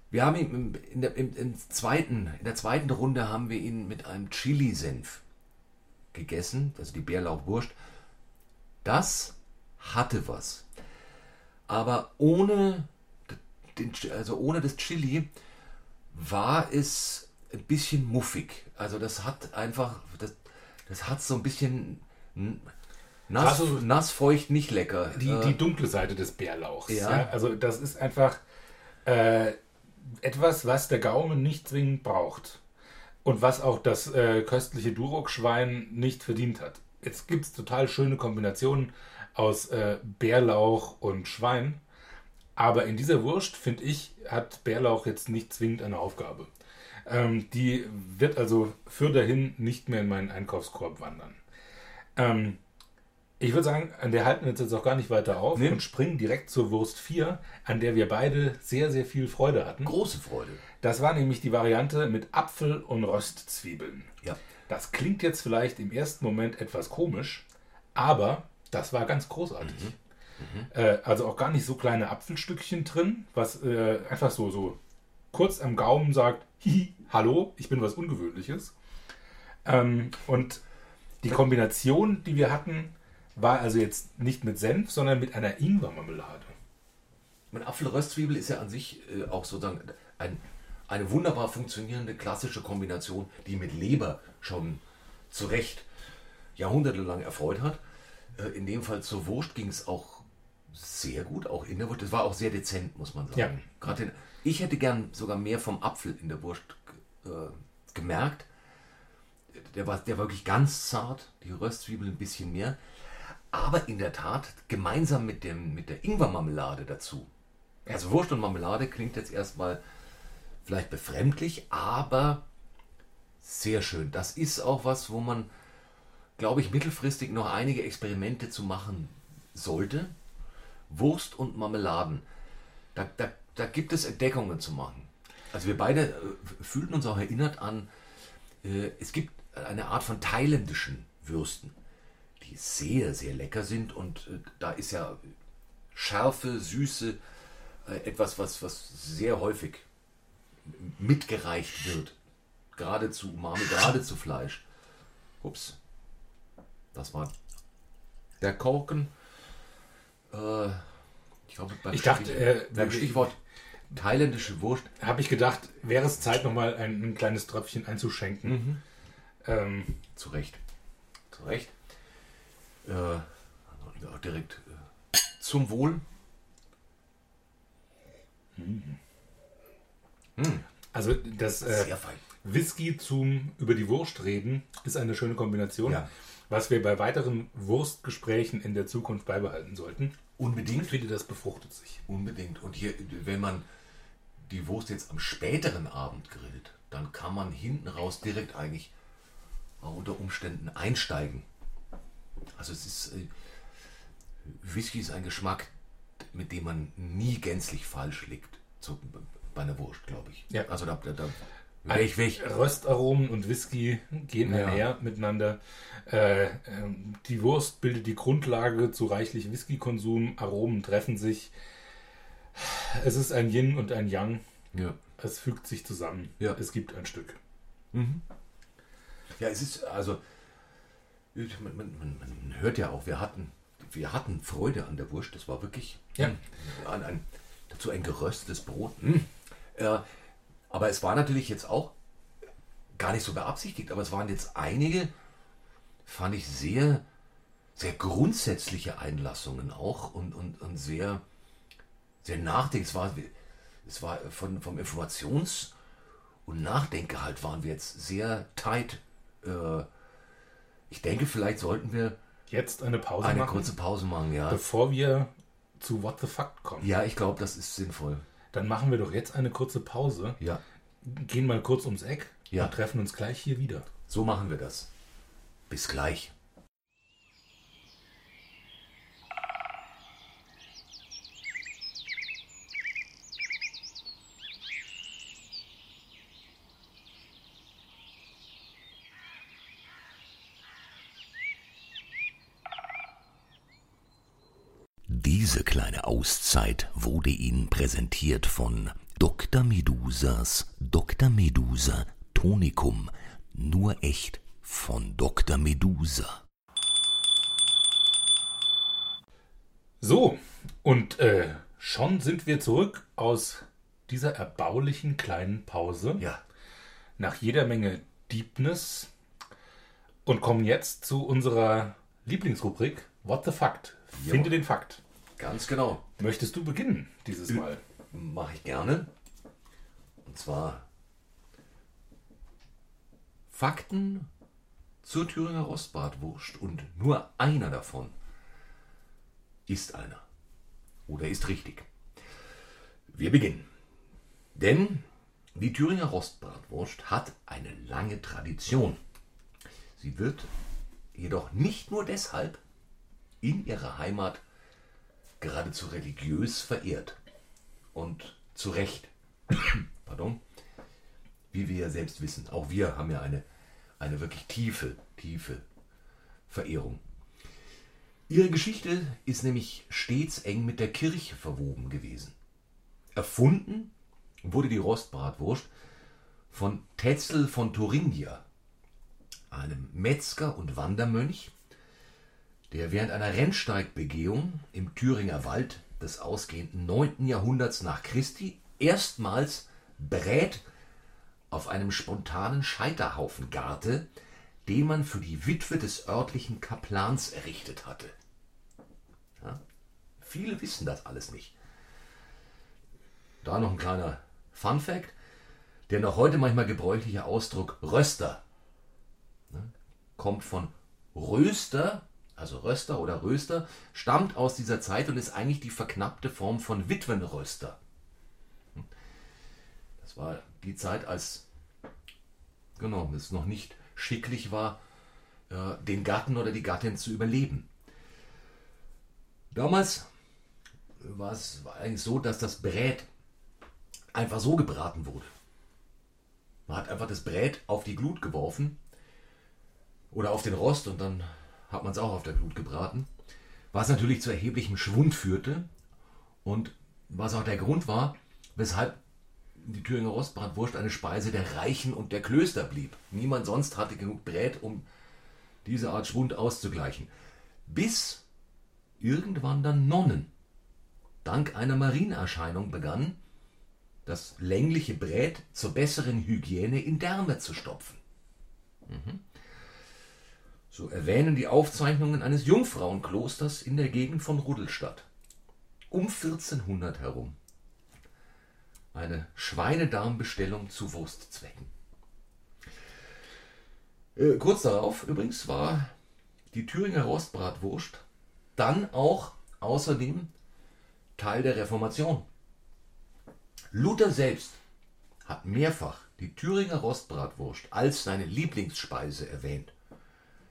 wir haben ihn in der, im, im zweiten, in der zweiten Runde haben wir ihn mit einem Chili-Senf gegessen, also die Bärlauchwurst. Das hatte was. Aber ohne, den, also ohne das Chili war es ein bisschen muffig. Also das hat einfach, das, das hat so ein bisschen nass, Also- nass feucht, nicht lecker. Die, Äh, die dunkle Seite des Bärlauchs. Ja. Ja. Also das ist einfach äh, etwas, was der Gaumen nicht zwingend braucht. Und was auch das äh, köstliche Duroc-Schwein nicht verdient hat. Jetzt gibt es total schöne Kombinationen aus äh, Bärlauch und Schwein. Aber in dieser Wurst, finde ich, hat Bärlauch jetzt nicht zwingend eine Aufgabe. Ähm, die wird also für dahin nicht mehr in meinen Einkaufskorb wandern. Ähm, ich würde sagen, an der halten wir uns jetzt auch gar nicht weiter auf Nee. und springen direkt zur Wurst 4, an der wir beide sehr, sehr viel Freude hatten. große Freude. Das war nämlich die Variante mit Apfel und Röstzwiebeln. Ja. Das klingt jetzt vielleicht im ersten Moment etwas komisch, aber das war ganz großartig. Äh, also auch gar nicht so kleine Apfelstückchen drin, was äh, einfach so, so kurz am Gaumen sagt, hihi, hallo, ich bin was Ungewöhnliches. Ähm, und die Kombination, die wir hatten, war also jetzt nicht mit Senf, sondern mit einer Ingwermarmelade. Mein Apfelröstzwiebel ist ja an sich äh, auch sozusagen ein, eine wunderbar funktionierende klassische Kombination, die mit Leber schon zu Recht jahrhundertelang erfreut hat. Äh, in dem Fall zur Wurst ging es auch sehr gut, auch in der Wurst. Das war auch sehr dezent, muss man sagen. Ja. Gerade den, ich hätte gern sogar mehr vom Apfel in der Wurst äh, gemerkt. Der war, der war wirklich ganz zart, die Röstzwiebel ein bisschen mehr. Aber in der Tat, gemeinsam mit, dem, mit der Ingwermarmelade dazu. Also Wurst und Marmelade klingt jetzt erstmal vielleicht befremdlich, aber sehr schön. Das ist auch was, wo man, glaube ich, mittelfristig noch einige Experimente zu machen sollte. Wurst und Marmeladen. Da, da, da gibt es Entdeckungen zu machen. Also wir beide äh, fühlten uns auch erinnert an, äh, es gibt eine Art von thailändischen Würsten, die sehr, sehr lecker sind und äh, da ist ja Schärfe, Süße äh, etwas, was, was sehr häufig mitgereicht wird. Gerade zu Umami, gerade zu Fleisch. Ups. Das war der Korken. Äh, ich glaube, Ich dachte, äh, beim Stichwort thailändische Wurst habe ich gedacht, wäre es Zeit, nochmal ein, ein kleines Tröpfchen einzuschenken. Ähm, Zu Recht. Zu Recht. Äh, auch direkt äh, zum Wohl. also das äh. Whisky zum über die Wurst reden ist eine schöne Kombination, Ja. Was wir bei weiteren Wurstgesprächen in der Zukunft beibehalten sollten. Ich Unbedingt. finde, das befruchtet sich. Unbedingt. Und hier, wenn man die Wurst jetzt am späteren Abend grillt, dann kann man hinten raus direkt eigentlich auch unter Umständen einsteigen. Also es ist, äh, Whisky ist ein Geschmack, mit dem man nie gänzlich falsch liegt. So, bei einer Wurst, glaube ich. Ja. Also da, da, da wäre ich weg. Röstaromen und Whisky gehen Ja. einher miteinander. Äh, ähm, die Wurst bildet die Grundlage zu reichlich Whiskykonsum. Aromen treffen sich. Es ist ein Yin und ein Yang. Ja. Es fügt sich zusammen. Ja. Es gibt ein Stück. Ja, es ist also, man, man, man, hört ja auch, wir hatten, wir hatten Freude an der Wurst. Das war wirklich Ja. ein, ein, dazu ein geröstetes Brot. Mm. Äh, aber es war natürlich jetzt auch gar nicht so beabsichtigt, aber es waren jetzt einige, fand ich sehr, sehr grundsätzliche Einlassungen auch und, und, und sehr, sehr nachdenklich. Es war, es war von, vom Informations- und Nachdenkgehalt waren wir jetzt sehr tight. Äh, ich denke, vielleicht sollten wir Jetzt eine Pause eine machen, kurze Pause machen, ja. bevor wir zu What the Fuck kommen. Ja, ich glaube, das ist sinnvoll. Dann machen wir doch jetzt eine kurze Pause, Ja, gehen mal kurz ums Eck Ja. und treffen uns gleich hier wieder. so machen wir das. Bis gleich. Diese kleine Auszeit wurde Ihnen präsentiert von Dr. Medusas Dr. Medusa Tonikum. Nur echt von Dr. Medusa. So, und äh, schon sind wir zurück aus dieser erbaulichen kleinen Pause. Ja, nach jeder Menge Deepness und kommen jetzt zu unserer Lieblingsrubrik What the Fact? Finde den Fakt. Ganz genau. Möchtest du beginnen dieses Mal? Mache ich gerne. Und zwar Fakten zur Thüringer Rostbratwurst. Und nur einer davon ist einer. Oder ist richtig. Wir beginnen. Denn die Thüringer Rostbratwurst hat eine lange Tradition. Sie wird jedoch nicht nur deshalb in ihrer Heimat geradezu religiös verehrt. Und zu Recht. Pardon. Wie wir ja selbst wissen. Auch wir haben ja eine, eine wirklich tiefe, tiefe Verehrung. Ihre Geschichte ist nämlich stets eng mit der Kirche verwoben gewesen. Erfunden wurde die Rostbratwurst von Tetzel von Thuringia, einem Metzger und Wandermönch, der während einer Rennsteigbegehung im Thüringer Wald des ausgehenden 9. Jahrhunderts nach Christi erstmals Brät auf einem spontanen Scheiterhaufen garte, den man für die Witwe des örtlichen Kaplans errichtet hatte. Ja? Viele wissen das alles nicht. Da noch ein kleiner Fun Fact. Der noch heute manchmal gebräuchliche Ausdruck Röster ne, kommt von Röster, also Röster oder Röster, stammt aus dieser Zeit und ist eigentlich die verknappte Form von Witwenröster. Das war die Zeit, als genau, es noch nicht schicklich war, äh, den Gatten oder die Gattin zu überleben. Damals war es eigentlich so, dass das Brät einfach so gebraten wurde. Man hat einfach das Brät auf die Glut geworfen oder auf den Rost und dann hat man es auch auf der Glut gebraten, was natürlich zu erheblichem Schwund führte und was auch der Grund war, weshalb die Thüringer Rostbratwurst eine Speise der Reichen und der Klöster blieb. Niemand sonst hatte genug Brät, um diese Art Schwund auszugleichen. Bis irgendwann dann Nonnen dank einer Marienerscheinung begannen, das längliche Brät zur besseren Hygiene in Därme zu stopfen. Mhm. So erwähnen die Aufzeichnungen eines Jungfrauenklosters in der Gegend von Ruddelstadt. Um 1400 herum. Eine Schweinedarmbestellung zu Wurstzwecken. Äh, kurz darauf übrigens war die Thüringer Rostbratwurst dann auch außerdem Teil der Reformation. Luther selbst hat mehrfach die Thüringer Rostbratwurst als seine Lieblingsspeise erwähnt.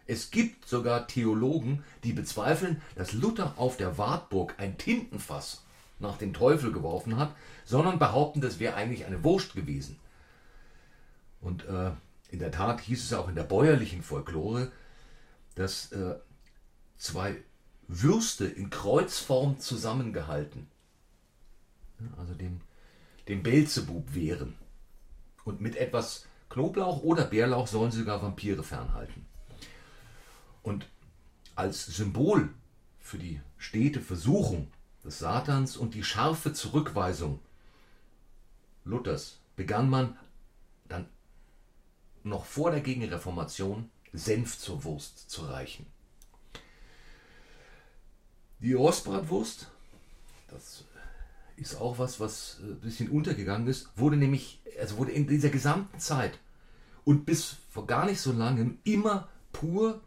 Es gibt sogar Theologen, die bezweifeln, dass Luther auf der Wartburg ein Tintenfass nach dem Teufel geworfen hat, sondern behaupten, das wäre eigentlich eine Wurst gewesen. Und äh, in der Tat hieß es auch in der bäuerlichen Folklore, dass äh, zwei Würste in Kreuzform zusammengehalten, also dem, dem Belzebub wehren. Und mit etwas Knoblauch oder Bärlauch sollen sie sogar Vampire fernhalten. Und als Symbol für die stete Versuchung des Satans und die scharfe Zurückweisung Luthers begann man dann noch vor der Gegenreformation Senf zur Wurst zu reichen. Die Rostbratwurst, das ist auch was, was äh, ein bisschen untergegangen ist, wurde nämlich, also wurde in dieser gesamten Zeit und bis vor gar nicht so langem immer pur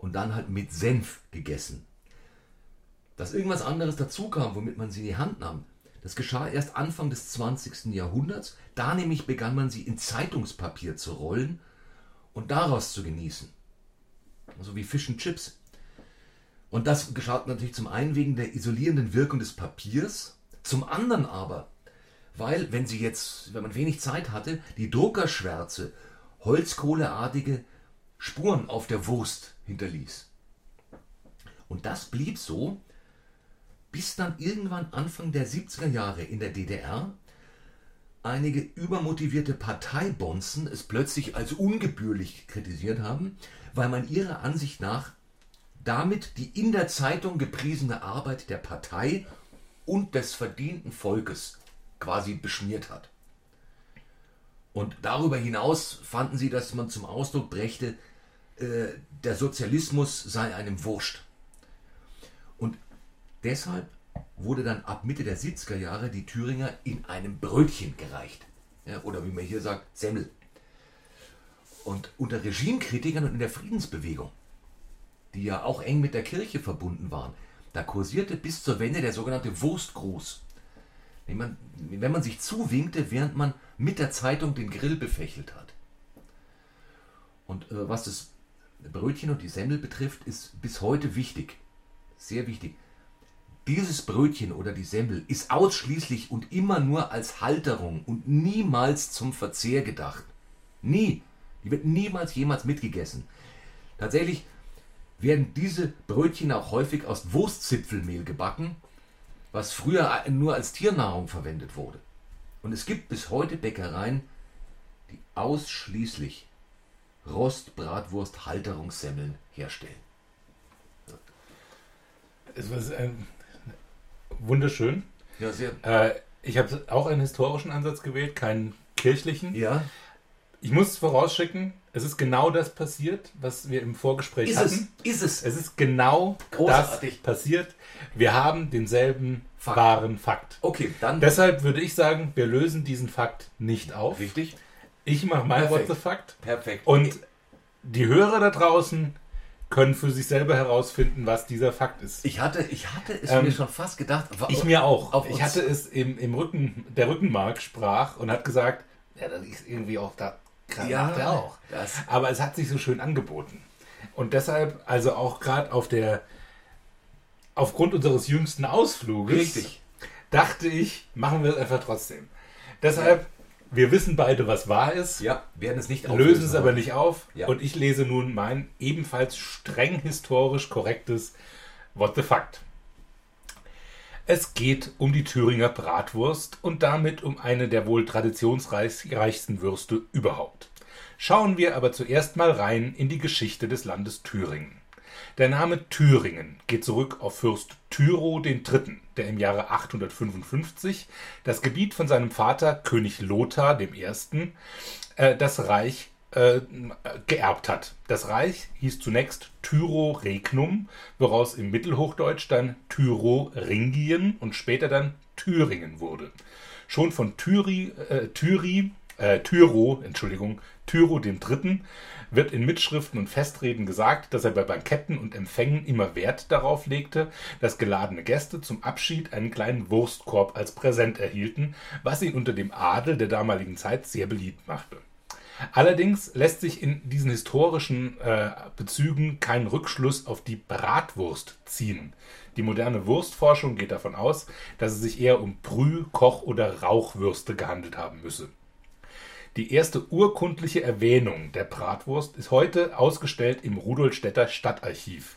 und dann halt mit Senf gegessen. Dass irgendwas anderes dazu kam, womit man sie in die Hand nahm, das geschah erst Anfang des 20. Jahrhunderts. Da nämlich begann man sie in Zeitungspapier zu rollen und daraus zu genießen. So wie Fish and Chips. Und das geschah natürlich zum einen wegen der isolierenden Wirkung des Papiers, zum anderen aber, weil, wenn sie jetzt, wenn man wenig Zeit hatte, die Druckerschwärze holzkohleartige Spuren auf der Wurst hinterließ. Und das blieb so, bis dann irgendwann Anfang der 70er Jahre in der DDR einige übermotivierte Parteibonzen es plötzlich als ungebührlich kritisiert haben, weil man ihrer Ansicht nach damit die in der Zeitung gepriesene Arbeit der Partei und des verdienten Volkes quasi beschmiert hat. Und darüber hinaus fanden sie, dass man zum Ausdruck brächte, der Sozialismus sei einem wurscht. Und deshalb wurde dann ab Mitte der 70er Jahre die Thüringer in einem Brötchen gereicht. Ja, oder wie man hier sagt, Semmel. Und unter Regimekritikern und in der Friedensbewegung, die ja auch eng mit der Kirche verbunden waren, da kursierte bis zur Wende der sogenannte Wurstgruß. Wenn man, wenn man sich zuwinkte, während man mit der Zeitung den Grill befächelt hat. Und äh, was das Brötchen und die Semmel betrifft, ist bis heute wichtig. Sehr wichtig. Dieses Brötchen oder die Semmel ist ausschließlich und immer nur als Halterung und niemals zum Verzehr gedacht. Nie. Die wird niemals jemals mitgegessen. Tatsächlich werden diese Brötchen auch häufig aus Wurstzipfelmehl gebacken, was früher nur als Tiernahrung verwendet wurde. Und es gibt bis heute Bäckereien, die ausschließlich Rost, Bratwurst, Halterungssemmeln herstellen. Es war äh, wunderschön. Ja, sehr. Äh, ich habe auch einen historischen Ansatz gewählt, keinen kirchlichen. Ja. Ich muss vorausschicken, es ist genau das passiert, was wir im Vorgespräch Ist hatten. es? Ist es? Es ist genau Großartig. das passiert. Wir haben denselben Fakt. wahren Fakt. Okay, dann. Deshalb würde ich sagen, wir lösen diesen Fakt nicht auf. Richtig. Ich mache mal What Perfekt. the Fact. Perfekt. Und die Hörer da draußen können für sich selber herausfinden, was dieser Fakt ist. ich hatte, ich hatte es Ähm, mir schon fast gedacht. Ich mir auch. Ich hatte es im, im Rücken, der Rückenmark sprach und hat gesagt, ja, das ist irgendwie auch da, Ja, er auch. das- Aber es hat sich so schön angeboten. Und deshalb, also auch gerade auf der, aufgrund unseres jüngsten Ausfluges, Richtig. dachte ich, machen wir es einfach trotzdem. Deshalb, wir wissen beide, was wahr ist. Ja, werden es nicht lösen es auflösen, aber nicht auf. Ja. Und ich lese nun mein ebenfalls streng historisch korrektes What the Fact. Es geht um die Thüringer Bratwurst und damit um eine der wohl traditionsreichsten Würste überhaupt. Schauen wir aber zuerst mal rein in die Geschichte des Landes Thüringen. Der Name Thüringen geht zurück auf Fürst Tyro III., der im Jahre 855 das Gebiet von seinem Vater König Lothar I. Äh, das Reich äh, geerbt hat. Das Reich hieß zunächst Tyro-Regnum, woraus im Mittelhochdeutsch dann Tyro-Ringien und später dann Thüringen wurde. Schon von Thyri, äh, Thyri, äh, Tyro, Entschuldigung, Tyro dem Dritten wird in Mitschriften und Festreden gesagt, dass er bei Banketten und Empfängen immer Wert darauf legte, dass geladene Gäste zum Abschied einen kleinen Wurstkorb als Präsent erhielten, was ihn unter dem Adel der damaligen Zeit sehr beliebt machte. Allerdings lässt sich in diesen historischen äh, Bezügen kein Rückschluss auf die Bratwurst ziehen. Die moderne Wurstforschung geht davon aus, dass es sich eher um Brüh-, Koch- oder Rauchwürste gehandelt haben müsse. Die erste urkundliche Erwähnung der Bratwurst ist heute ausgestellt im Rudolstädter Stadtarchiv.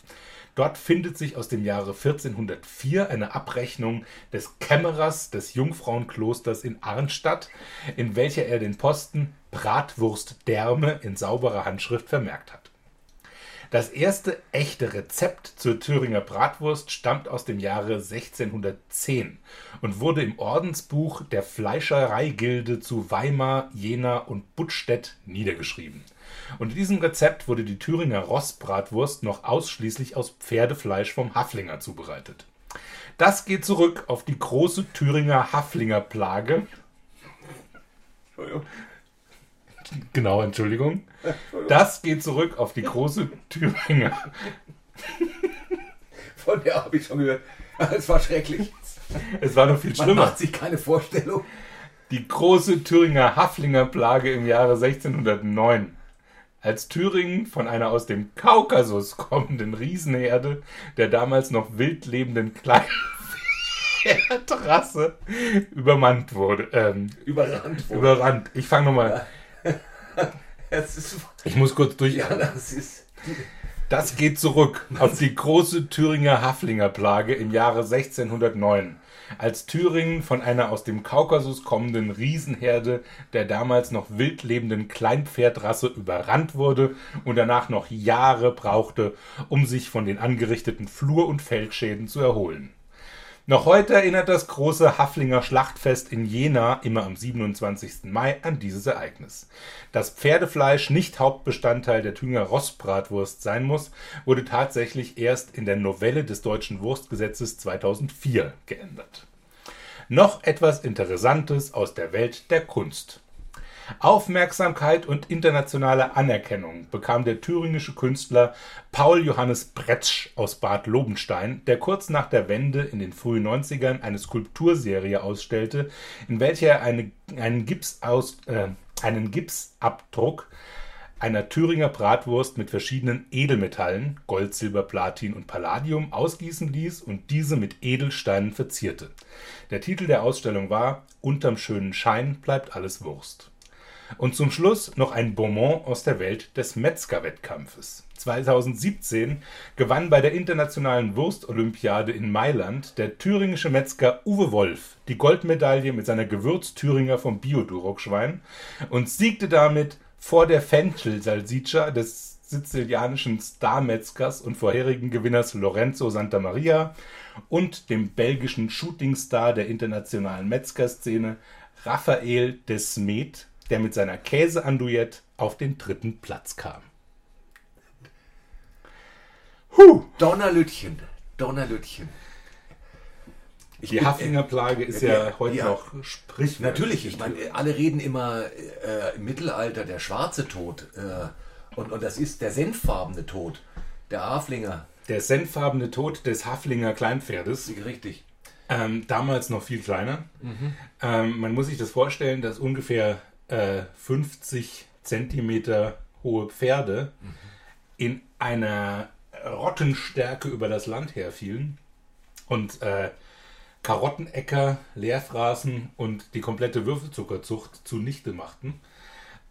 Dort findet sich aus dem Jahre 1404 eine Abrechnung des Kämmerers des Jungfrauenklosters in Arnstadt, in welcher er den Posten Bratwurstdärme in sauberer Handschrift vermerkt hat. Das erste echte Rezept zur Thüringer Bratwurst stammt aus dem Jahre 1610 und wurde im Ordensbuch der Fleischereigilde zu Weimar, Jena und Buttstedt niedergeschrieben. Unter diesem Rezept wurde die Thüringer Rossbratwurst noch ausschließlich aus Pferdefleisch vom Haflinger zubereitet. Das geht zurück auf die große Thüringer Haflinger-Plage. Genau, Entschuldigung. Das geht zurück auf die große Thüringer. Von der habe ich schon gehört. Es war schrecklich. Es war noch viel Man schlimmer. macht sich keine Vorstellung. Die große Thüringer Haflinger-Plage im Jahre 1609. Als Thüringen von einer aus dem Kaukasus kommenden Riesenherde der damals noch wild lebenden kleinen Pferdrasse übermannt wurde. Ähm, Überrannt wurde. überrannt. Ich fange nochmal. Es ist, Ich muss kurz durch. ja, das ist. Das geht zurück auf die große Thüringer Haflingerplage im Jahre 1609, als Thüringen von einer aus dem Kaukasus kommenden Riesenherde der damals noch wild lebenden Kleinpferdrasse überrannt wurde und danach noch Jahre brauchte, um sich von den angerichteten Flur- und Feldschäden zu erholen. Noch heute erinnert das große Haflinger Schlachtfest in Jena immer am 27. Mai an dieses Ereignis. Dass Pferdefleisch nicht Hauptbestandteil der Thüringer Rostbratwurst sein muss, wurde tatsächlich erst in der Novelle des deutschen Wurstgesetzes 2004 geändert. Noch etwas Interessantes aus der Welt der Kunst. Aufmerksamkeit und internationale Anerkennung bekam der thüringische Künstler Paul Johannes Bretsch aus Bad Lobenstein, der kurz nach der Wende in den frühen 90ern eine Skulpturserie ausstellte, in welcher er eine, einen, Gipsaus, äh, einen Gipsabdruck einer Thüringer Bratwurst mit verschiedenen Edelmetallen, Gold, Silber, Platin und Palladium, ausgießen ließ und diese mit Edelsteinen verzierte. Der Titel der Ausstellung war Unterm schönen Schein bleibt alles Wurst. Und zum Schluss noch ein Bonbon aus der Welt des Metzger-Wettkampfes. 2017 gewann bei der internationalen Wurstolympiade in Mailand der thüringische Metzger Uwe Wolf die Goldmedaille mit seiner Gewürz-Thüringer vom Bio-Durockschwein und siegte damit vor der Fenchel-Salsiccia des sizilianischen Star-Metzgers und vorherigen Gewinners Lorenzo Santamaria und dem belgischen Shootingstar der internationalen Metzgerszene Raphael Desmet, der mit seiner Käseandouillette auf den dritten Platz kam. Donnerlütchen. Donnerlütchen. Ich Die bin- Haflinger Plage ist ja, Ja, heute ja. noch Sprichwort. Natürlich, ich meine, alle reden immer äh, im Mittelalter der schwarze Tod. Äh, und, und das ist der senffarbene Tod. Der Haflinger. Der senffarbene Tod des Haflinger Kleinpferdes. Richtig. Ähm, damals noch viel kleiner. Ähm, man muss sich das vorstellen, dass ungefähr äh, 50 Zentimeter hohe Pferde in einer Rottenstärke über das Land herfielen und äh, Karottenäcker, Leerfraßen und die komplette Würfelzuckerzucht zunichte machten.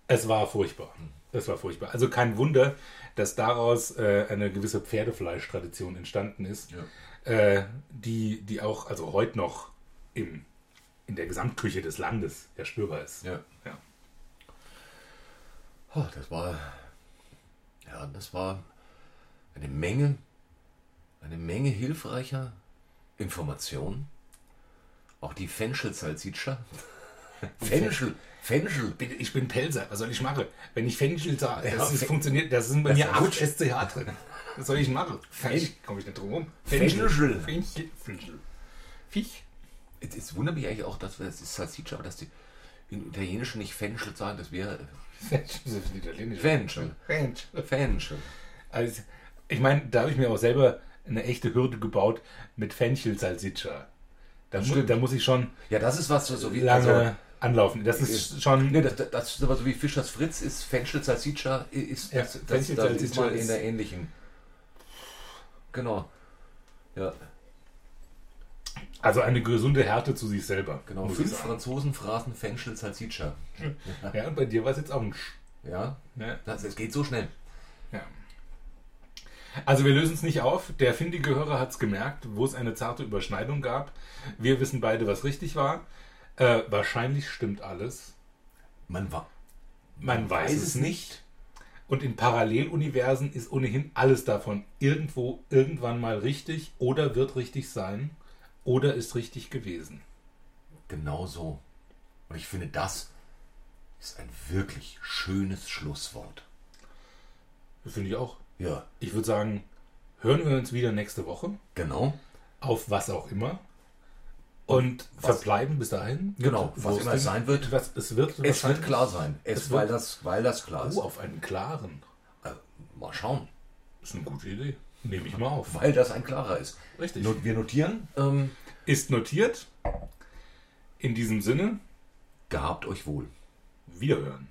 Es war furchtbar. Es war furchtbar. Also kein Wunder, dass daraus äh, eine gewisse Pferdefleischtradition entstanden ist, äh, die, die auch also heute noch im, in der Gesamtküche des Landes ja spürbar ist. Ja. Ja. Oh, das war. Ja, das war eine Menge, eine Menge hilfreicher Informationen. Auch die Fenchel-Salsiccia. Fenchel, Fenchel. Ich bin Pelzer, was soll ich machen? Wenn ich Fenchel sage, das Ja, ist, Fen- funktioniert, das sind bei Das mir ist 8 gut. SCH drin. Was soll ich machen? Komme ich nicht drum rum. Fenchel. Fenchel. Fenchel. Fisch. Es, wundert mich eigentlich auch, dass wir, es ist Salsiccia, aber dass die im Italienischen nicht Fenchel sagen, das wäre Fenchel. Das ist italienisch. Fenchel. Fenchel. Fenchel. Also, ich meine, da habe ich mir auch selber eine echte Hürde gebaut mit Fenchel Salsiccia. Da, mu da muss ich schon Ja, das ist was so, so wie. lange Also, anlaufen. Das ist schon. nee, das, das, das ist aber so wie Fischers Fritz ist Fenchel Salsiccia ist Ja, das, das, Fenchel das ist Salsiccia mal in ist- der ähnlichen. Genau. Ja, Also eine gesunde Härte zu sich selber. genau. Fünf. Franzosen fraßen Fenchel Salsiccia. Ja, und bei dir war es jetzt auch ein Sch. Ja, Ja. das, es geht so schnell. Ja. Also wir lösen es nicht auf. Der findige Hörer hat es gemerkt, wo es eine zarte Überschneidung gab. Wir wissen beide, was richtig war. Äh, wahrscheinlich stimmt alles. Man war. Man weiß, es nicht. Und in Paralleluniversen ist ohnehin alles davon irgendwo irgendwann mal richtig oder wird richtig sein oder ist richtig gewesen. Genau so. Und ich finde, das ist ein wirklich schönes Schlusswort. Finde ich auch. Ja, Ich würde sagen, hören wir uns wieder nächste Woche. genau. auf was auch immer. Und verbleiben bis dahin. Genau, was immer es sein wird. Was, es wird, Es wird klar sein. Es, Es weil, wird- das, weil das klar ist. Oh, auf einen klaren. Äh, mal schauen. Ist eine gute Idee. Nehme ich mal auf. Weil das ein klarer ist. Richtig. Not, wir notieren. Ähm, Ist notiert. In diesem Sinne, gehabt euch wohl. wiederhören.